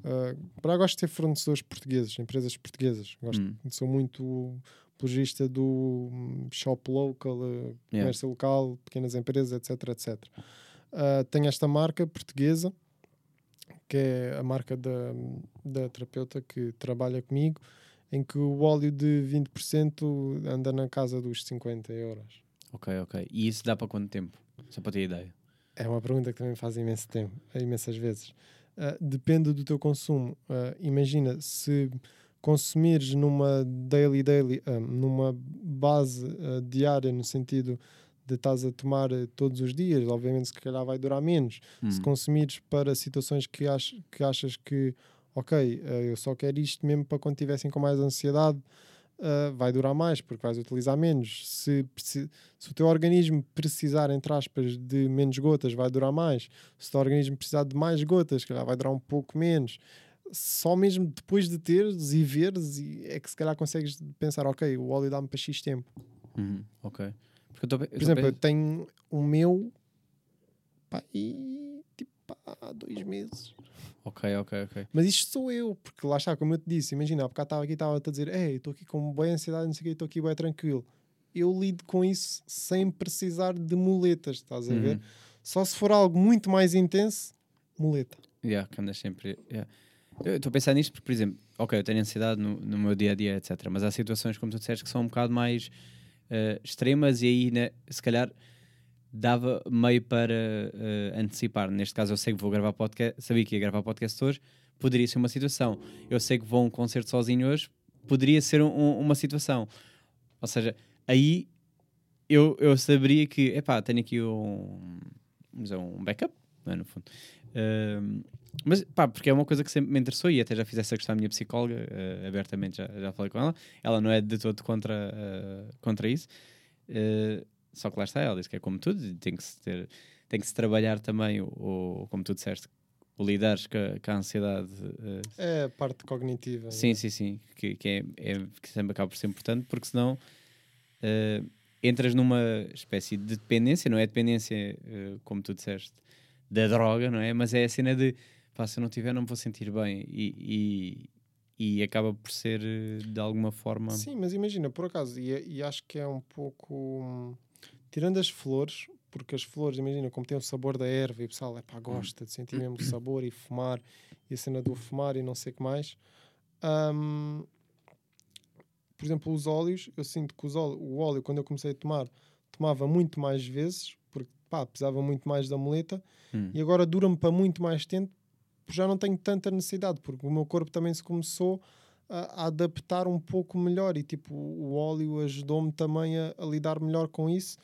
Uh, para gosto de ter fornecedores portugueses, empresas portuguesas. Gosto, Hum. Sou muito apologista do hum, shop local, uh, Yeah. comércio local, pequenas empresas, etc, etc. Uh, tenho esta marca portuguesa, que é a marca da, da terapeuta que trabalha comigo, em que o óleo de 20% anda na casa dos 50 euros. Ok, ok. E isso dá para quanto tempo? Só para ter ideia. É uma pergunta que também me faz imenso tempo, imensas vezes. Uh, depende do teu consumo. Uh, imagina, se consumires numa daily, daily, uh, numa base uh, diária, no sentido de estás a tomar uh, todos os dias, obviamente se calhar vai durar menos. Se Hum. consumires para situações que, ach, que achas que, ok, uh, eu só quero isto mesmo para quando estivessem com mais ansiedade, uh, vai durar mais, porque vais utilizar menos. Se, se o teu organismo precisar, entre aspas, de menos gotas, vai durar mais. Se o teu organismo precisar de mais gotas, se calhar vai durar um pouco menos. Só mesmo depois de teres e veres, e é que se calhar consegues pensar, ok, o óleo dá-me para X tempo. Uhum, ok. Porque eu tô, Por exemplo, eu tenho o meu pá, e tipo há dois meses. Ok, ok, ok. Mas isto sou eu, porque lá está, como eu te disse, imagina, há bocado estava aqui estava a dizer, ei, estou aqui com boa ansiedade, não sei o quê, estou aqui bem tranquilo. Eu lido com isso sem precisar de muletas, estás a ver? Uhum. Só se for algo muito mais intenso, muleta. Yeah, que andas sempre. yeah. Estou a pensar nisto porque, por exemplo, ok, eu tenho ansiedade no, no meu dia a dia, etc. Mas há situações, como tu disseste, que são um bocado mais eh, extremas e aí, né, se calhar, dava meio para eh, antecipar. Neste caso, eu sei que vou gravar podcast, sabia que ia gravar podcast hoje, poderia ser uma situação. Eu sei que vou a um concerto sozinho hoje, poderia ser um- um- uma situação. Ou seja, aí eu, eu saberia que, epá, tenho aqui um, um backup, não é, no fundo. Ahm, mas pá, porque é uma coisa que sempre me interessou e até já fiz essa questão à minha psicóloga, eh, abertamente já, já falei com ela. Ela não é de todo contra, eh, contra isso. Eh, só que lá está, ela disse que é como tudo, e tem que se ter, tem que se trabalhar também, o, como tu disseste, o lidares com a, com a ansiedade. eh, É a parte cognitiva. Sim, sim, sim. Que, que, é, é- que sempre acaba por ser importante, porque senão eh, entras numa espécie de dependência, não é dependência, eh, como tu disseste, da droga, não é? Mas é a cena de pá, se eu não tiver, não me vou sentir bem. E, e, e acaba por ser eh, de alguma forma. Sim, mas imagina, por acaso, e, e acho que é um pouco. Tirando as flores, porque as flores, imagina, como tem o sabor da erva e o pessoal é pá, gosta de sentir mesmo o <coughs> sabor e fumar, e a cena do fumar e não sei o que mais. hum, por exemplo, os óleos, eu sinto que os óleo, o óleo, quando eu comecei a tomar, tomava muito mais vezes, porque pá, pesava muito mais da muleta, Hum. e agora dura-me para muito mais tempo, já não tenho tanta necessidade, porque o meu corpo também se começou a, adaptar um pouco melhor e tipo o óleo ajudou-me também a, a lidar melhor com isso.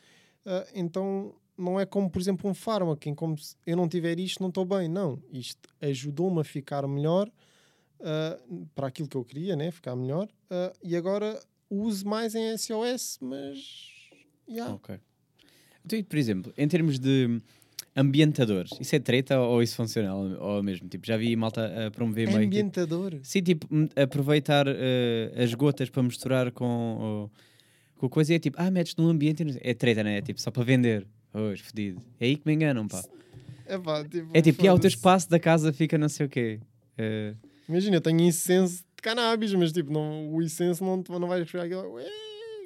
Ah, então não é como, por exemplo, um fármaco, em como se eu não tiver isto, não estou bem. Não, isto ajudou-me a ficar melhor ah, para aquilo que eu queria, né? ficar melhor. Ah, e agora uso mais em SOS, mas. yeah. Ok. Então, por exemplo, em termos de ambientadores, isso é treta ou isso funciona? Ou mesmo, tipo, já vi malta a promover meio Ambientador. Sim, tipo, aproveitar eh, as gotas para misturar com, com a coisa e é tipo, ah, metes num ambiente e é treta, né? É tipo, só para vender. Hoje, fedido. É aí que me enganam, pá. É, pá, tipo, É tipo, "Ya, o teu espaço da casa fica não sei o quê. Eh, Imagina, eu tenho incenso de cannabis, mas tipo, não, o incenso não, não vais chegar aquilo. Ué,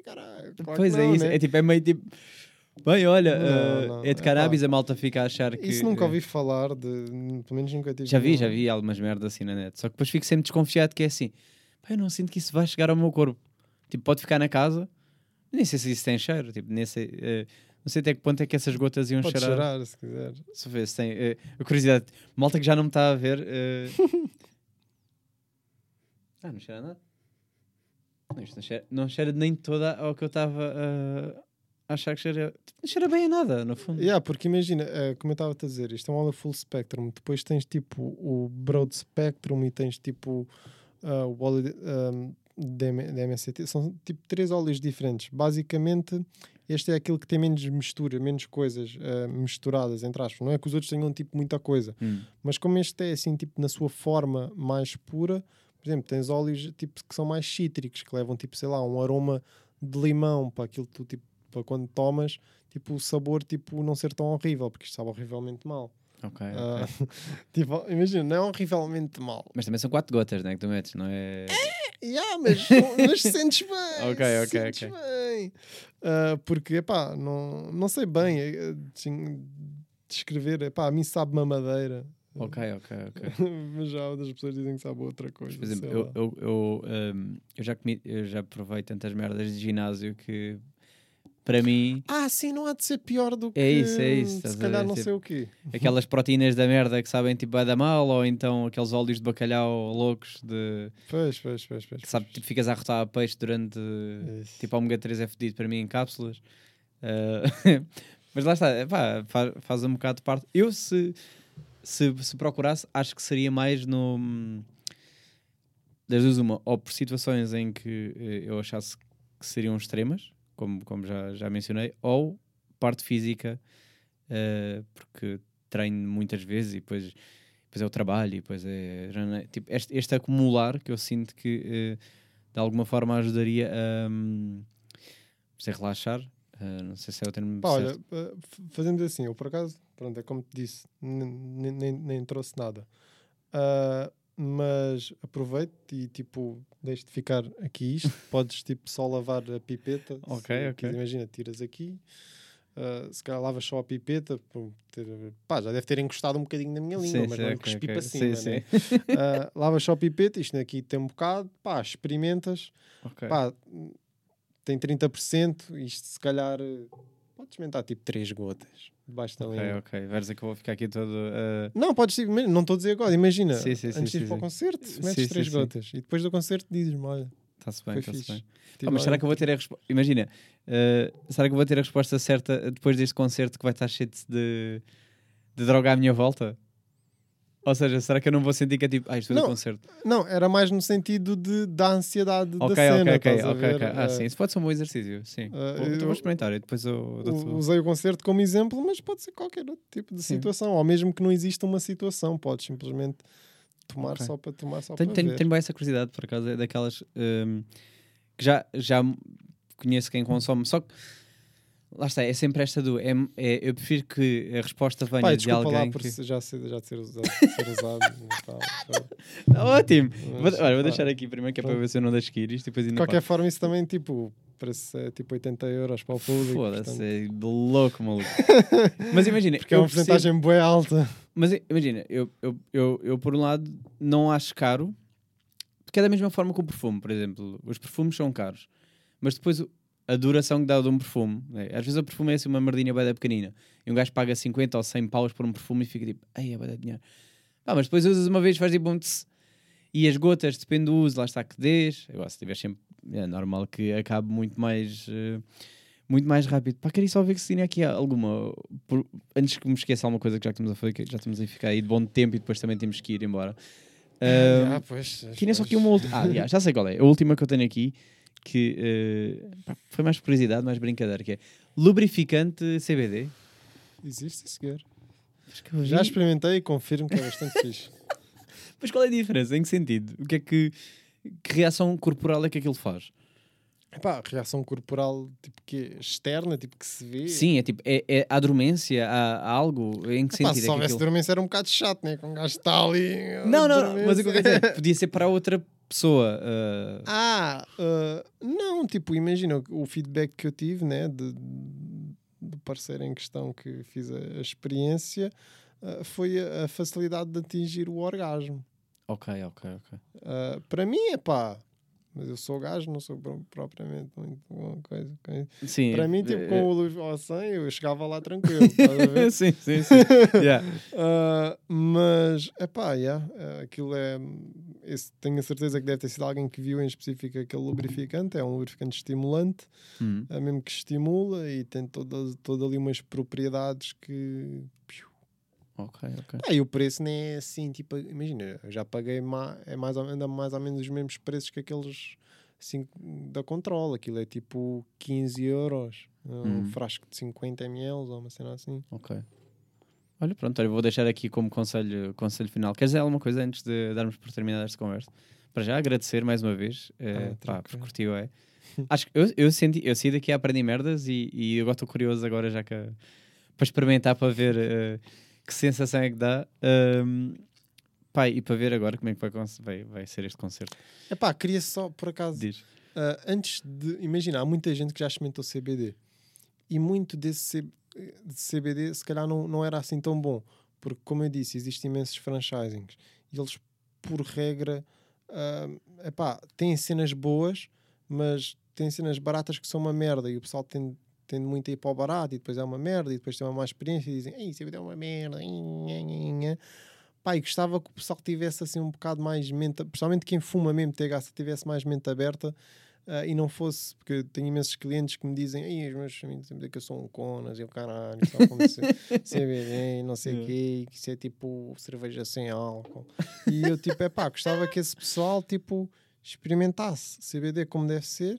caralho. pois é não, isso, né? é tipo, é meio tipo, bem, olha, Não, eh, não, é de cannabis, a malta fica a achar que. Isso nunca eh, ouvi falar de. Pelo menos nunca tive. Já vi, já vi algumas merdas assim na net. Só que depois fico sempre desconfiado que é assim, pá, eu não sinto que isso vai chegar ao meu corpo. Tipo, pode ficar na casa, nem sei se isso tem cheiro, tipo, nem sei, eh, não sei até que ponto é que essas gotas iam Pode cheirar. cheirar, se quiser. Se vê se tem. eh, a curiosidade, malta que já não me está a ver. eh, <laughs> ah, não cheira a nada. Não, isto não cheira, não cheira nem toda ao que eu estava eh, a achar que cheira. Tipo, não cheira bem a nada, no fundo. Yeah, porque imagina, eh, como eu estava a dizer, isto é um óleo full spectrum. Depois tens tipo o broad spectrum e tens tipo ah, o óleo de, um, de, M- de MSCT. São tipo três óleos diferentes. Basicamente, este é aquele que tem menos mistura, menos coisas ah, misturadas, entre aspas. Não é que os outros tenham tipo muita coisa. Hum. Mas como este é assim, tipo, na sua forma mais pura, por exemplo, tens óleos tipo, que são mais cítricos, que levam, tipo, sei lá, um aroma de limão para aquilo que tu, tipo, para quando tomas, tipo, o sabor, tipo, não ser tão horrível, porque isto sabe horrivelmente mal. Ok. Ah, <laughs> tipo, imagina, não é horrivelmente mal. Mas também são quatro gotas, né? Que tu metes, não é? Yeah, mas, mas <laughs> sentes bem. Ok, ok, sentes bem. Ah, porque, epá, não, não sei bem eh, assim, descrever. Epá, a mim sabe mamadeira. Ok, ok, ok. <laughs> mas já outras pessoas dizem que sabe outra coisa. Por exemplo, eu, eu, eu, um, eu já comi, eu já provei tantas merdas de ginásio que para mim Ah, sim, não há de ser pior do que. É isso, é isso, Se calhar ver, não tipo, sei o quê. aquelas proteínas da merda que sabem tipo vai dar mal, ou então aqueles óleos de bacalhau loucos de Pois, pois, pois, pois. que sabe, tipo, ficas a arrotar a peixe durante Isso. tipo a ômega 3 é fedido para mim em cápsulas. Ah, <laughs> mas lá está, epá, faz, faz um bocado de parte. Eu se, se, se procurasse, acho que seria mais no das duas uma, ou por situações em que eh, eu achasse que seriam extremas, como, como já, já mencionei, ou parte física, eh, porque treino muitas vezes e depois, depois é o trabalho e depois é tipo, este, este acumular que eu sinto que eh, de alguma forma ajudaria a hum, sei, relaxar. eh, não sei se é o termo Pá, olha, certo. f- fazemos assim, eu por acaso, pronto, é como te disse, n- n- nem, nem trouxe nada. Ah, mas aproveito e tipo, deixo de ficar aqui isto. <laughs> Podes tipo só lavar a pipeta. Ok, ok. Imagina, tiras aqui. ah, se calhar lavas só a pipeta, ter- pá, já deve ter encostado um bocadinho na minha língua, Sim, mas sim, não ok, cuspi ok. para Sim, cima, sim. né? Ah, lavas só a pipeta, isto aqui tem um bocado, pá, experimentas, Ok. pá, tem 30%, isto se calhar eh, podes experimentar tipo 3 gotas debaixo da Ok, língua. ok. Vais dizer que eu vou ficar aqui todo. eh, Não, podes imagina, não estou a dizer agora, imagina, Sim, sim, sim, antes de ir sim, para o sim. concerto, Sim, metes sim, 3 sim. gotas e depois do concerto dizes-me, olha, Está-se bem, está-se bem. Tipo, Ah, mas será que eu vou ter a resposta? Imagina, eh, será que eu vou ter a resposta certa depois deste concerto que vai estar cheio de, de droga à minha volta? Ou seja, será que eu não vou sentir que é tipo, ah, isto é do Não, concerto? Não, era mais no sentido de, da ansiedade Ok, da cena, ok, ok, ok, ver? ok. Ah, Eh, sim, isso pode ser um bom exercício, sim. Vou- então eu- vou experimentar e depois eu Usei o concerto como exemplo, mas pode ser qualquer outro tipo de Sim. situação, ou mesmo que não exista uma situação, podes simplesmente tomar Ok. só para tomar só Tenho, para tenho, ver. tenho bem essa curiosidade, por acaso, é daquelas hum, que já, já conheço quem consome, só que lá está, é sempre esta do. É, é- eu prefiro que a resposta venha Pai, de desculpa lá alguém. por que... já, ser, já ser usado. ser <laughs> usado e tal. Tá ótimo! Vou, Mas, olha, vou deixar aqui primeiro que é para ver se eu não deixo que ir isto depois De ainda qualquer forma, isso também, tipo, parece ser tipo 80 euros para o público. Foda-se, portanto, é de louco, maluco. <laughs> Mas imagina, Porque é uma percebo- porcentagem bem alta. Mas imagina, eu, eu, eu, eu por um lado não acho caro, porque é da mesma forma que o perfume, por exemplo. Os perfumes são caros, mas depois a duração que dá de um perfume, né? às vezes o perfume é assim uma merdinha bem pequenina, e um gajo paga 50 ou 100 paus por um perfume e fica tipo, ai, é de dinheiro. Ah, mas depois usas uma vez, faz tipo um tss, e as gotas, depende do uso, lá está que dês. Agora, se tiver sempre, é normal que acabe muito mais. eh, muito mais rápido. Pá, queria só ver que se tinha aqui alguma. por- antes que me esqueça alguma coisa que já estamos a fazer, que já estamos a ficar aí de bom tempo e depois também temos que ir embora. Ah, Ah, pois, tinha só aqui uma última. Ah, já, já sei qual é. A última que eu tenho aqui, que pá, foi mais curiosidade, mais brincadeira, que é lubrificante CBD. Existe a eu Já experimentei e confirmo que é bastante <laughs> fixe. Mas qual é a diferença? Em que sentido? O que é que. Que reação corporal é que aquilo faz? Epá, reação corporal tipo que externa, tipo que se vê. Sim, é tipo, é, é há dormência, há, algo? Em que Epá, sentido se é que houvesse aquilo... dormência era um bocado chato, né? Que um gajo está ali. Não, não, não, mas o que eu quero dizer, podia ser para outra pessoa. ah, Ah, ah, não, tipo, imagina o feedback que eu tive, né, de, do parceiro em questão que fiz a, a experiência, ah, foi a, a facilidade de atingir o orgasmo. Ok, ok, ok. Para mim é pá, mas eu sou gajo, não sou pro- propriamente muito uma coisa. Sim, Para mim, tipo, eh, com o Louis Vuitton, eu chegava lá tranquilo, <laughs> sim, sim, sim. <laughs> Yeah. Ah, mas, é pá, yeah, ah, aquilo é. esse- tenho a certeza que deve ter sido alguém que viu em específico aquele lubrificante. É um lubrificante estimulante, Hum. é mesmo que estimula e tem toda, toda ali umas propriedades que. piu. Ok, ok. Ah, e o preço nem é assim, tipo, imagina, eu já paguei ma, é mais ou, anda mais ou menos os mesmos preços que aqueles assim, da Control. Aquilo é tipo 15 euros, um Hum. frasco de 50 ml ou uma cena assim. Ok. Olha, pronto, olha, vou deixar aqui como conselho, conselho final. Queres dizer alguma coisa antes de darmos por terminada esta conversa? Para já, agradecer mais uma vez. eh, Ah, pá, por tranquilo. curtiu, <laughs> é. Acho que eu, eu, senti, eu saí daqui a aprender merdas e, e eu agora estou curioso agora já que para experimentar para ver eh, que sensação é que dá. Ahm, pá, e para ver agora como é que vai, vai, vai ser este concerto. Epá, queria só, por acaso, ah, antes de. Imagina, há muita gente que já experimentou CBD e muito desse CBD se calhar não, não era assim tão bom, porque, como eu disse, existem imensos franchisings e eles, por regra, ah, epá, têm cenas boas, mas têm cenas baratas que são uma merda e o pessoal tende, tende muito a ir para o barato e depois é uma merda e depois tem uma má experiência e dizem, ei, CBD é uma merda. nha, nha, nha." Pá, e gostava que o pessoal tivesse assim um bocado mais mente, principalmente quem fuma mesmo THC, tivesse mais mente aberta ah, e não fosse, porque tenho imensos clientes que me dizem, ei, os meus amigos dizem que eu sou um conas e o caralho, só como se <laughs> CBD, não sei o quê, que isso é tipo cerveja sem álcool. E eu tipo, é pá, gostava que esse pessoal tipo experimentasse CBD como deve ser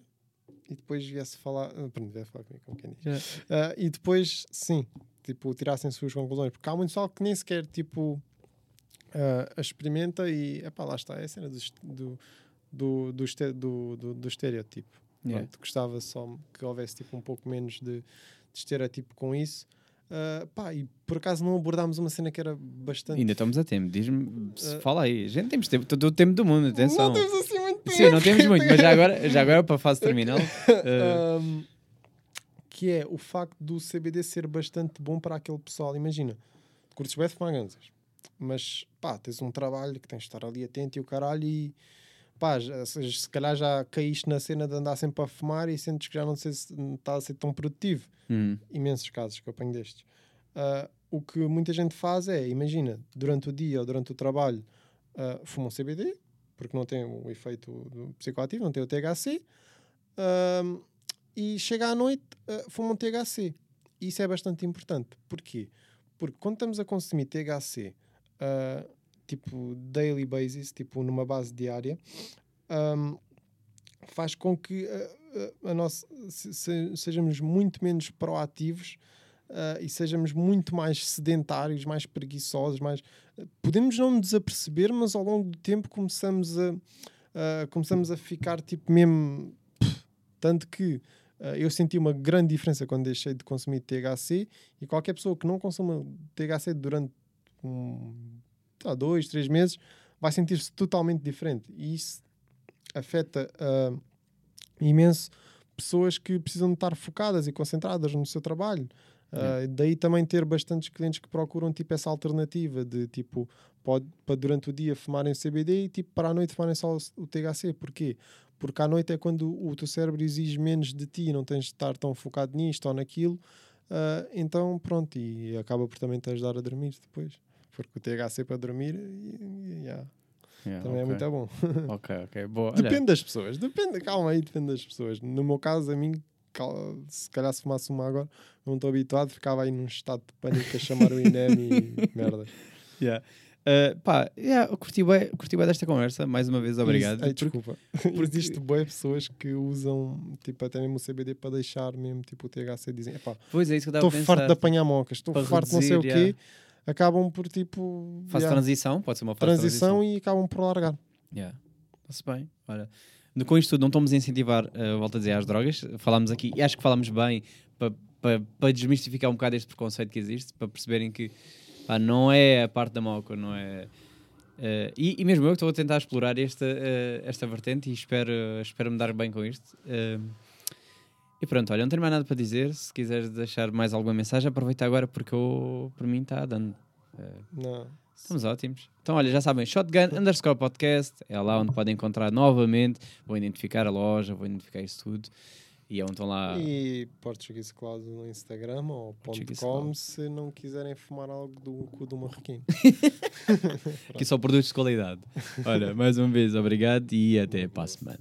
e depois viesse falar, ah, pronto, viesse falar comigo, como quem diz. Ah, e depois, sim, tipo, tirassem suas conclusões, porque há muito pessoal que nem sequer tipo ah, experimenta e epá, lá está, é a cena do, do, do, do, este- do, do, do estereotipo. Yeah. Pronto, gostava só que houvesse tipo, um pouco menos de, de estereotipo com isso. Ah, pá, e por acaso não abordámos uma cena que era bastante. Ainda estamos a tempo. Diz-me, Ah. fala aí. Gente, temos tempo, todo o tempo do mundo, atenção. Não temos assim muito tempo. Sim, não temos muito, mas já agora, já agora para a fase terminal. <laughs> ah, Um, que é o facto do CBD ser bastante bom para aquele pessoal. Imagina, curtes bem de fumar ganzas, mas pá, tens um trabalho que tens de estar ali atento e o caralho e pá, já- se, calhar já caíste na cena de andar sempre a fumar e sentes que já não sei se está a ser tão produtivo. hum, Imensos casos que eu apanho destes. Ah, o que muita gente faz é, imagina, durante o dia ou durante o trabalho, ah, fumam CBD, porque não tem o efeito psicoativo, não tem o THC, ahm, e chega à noite, ah, fumam THC. Isso é bastante importante. Porquê? Porque quando estamos a consumir THC, ah, tipo daily basis, tipo numa base diária, ahm, faz com que ah, ah, a nossa, se- se- sejamos muito menos proativos ah, e sejamos muito mais sedentários, mais preguiçosos, mais podemos não nos aperceber, mas ao longo do tempo começamos a ah, começamos a ficar tipo mesmo tanto que ah, eu senti uma grande diferença quando deixei de consumir THC e qualquer pessoa que não consuma THC durante um, tá, dois, três meses vai sentir-se totalmente diferente e isso afeta ah, imenso pessoas que precisam de estar focadas e concentradas no seu trabalho. Ah, daí também ter bastantes clientes que procuram tipo essa alternativa de tipo pode para durante o dia fumarem CBD e tipo para a noite fumarem só o THC. Porquê? Porque à noite é quando o teu cérebro exige menos de ti, não tens de estar tão focado nisto ou naquilo. Ah, então pronto, e acaba por também te ajudar a dormir depois. Porque o THC para dormir e- yeah, yeah, também é ok. muito bom. <laughs> Ok, ok, boa. Olha, Depende das pessoas, depende, calma aí, depende das pessoas. No meu caso, a mim, se calhar se fumasse uma agora, não estou habituado, ficava aí num estado de pânico a chamar o INEM e <laughs> merda. yeah. Ah, pá, yeah, curti bem, curti bem desta conversa. Mais uma vez, obrigado. Isso, ai, Porque- desculpa. <laughs> Existe boas pessoas que usam tipo, até mesmo o CBD para deixar mesmo tipo, o THC dizem, Pois é, isso que eu estava estou farto de apanhar mocas, estou farto de não sei o quê, acabam por tipo Fase yeah, transição, pode ser uma fase de transição e acabam por largar. Yeah. Está-se bem. Olha, com isto tudo, não estamos a incentivar, uh, volto a dizer, às drogas. Falámos aqui, e acho que falámos bem para pa, pa desmistificar um bocado este preconceito que existe, para perceberem que pá, não é a parte da moca, não é. uh, e, e mesmo eu que estou a tentar explorar esta, uh, esta vertente e espero, espero me dar bem com isto. Uh, e pronto, olha, não tenho mais nada para dizer. Se quiseres deixar mais alguma mensagem, aproveita agora porque eu, por mim está dando. Uh, Não. Estamos ótimos. Então, olha, já sabem, Shotgun underscore podcast é lá onde podem encontrar novamente. Vou identificar a loja, vou identificar isso tudo. E é onde estão lá. E Portuguese Cloud no Instagram ou .com se não quiserem fumar algo do cu do marroquino. <laughs> Aqui só produtos de qualidade. Olha, mais uma vez, obrigado e até para a semana.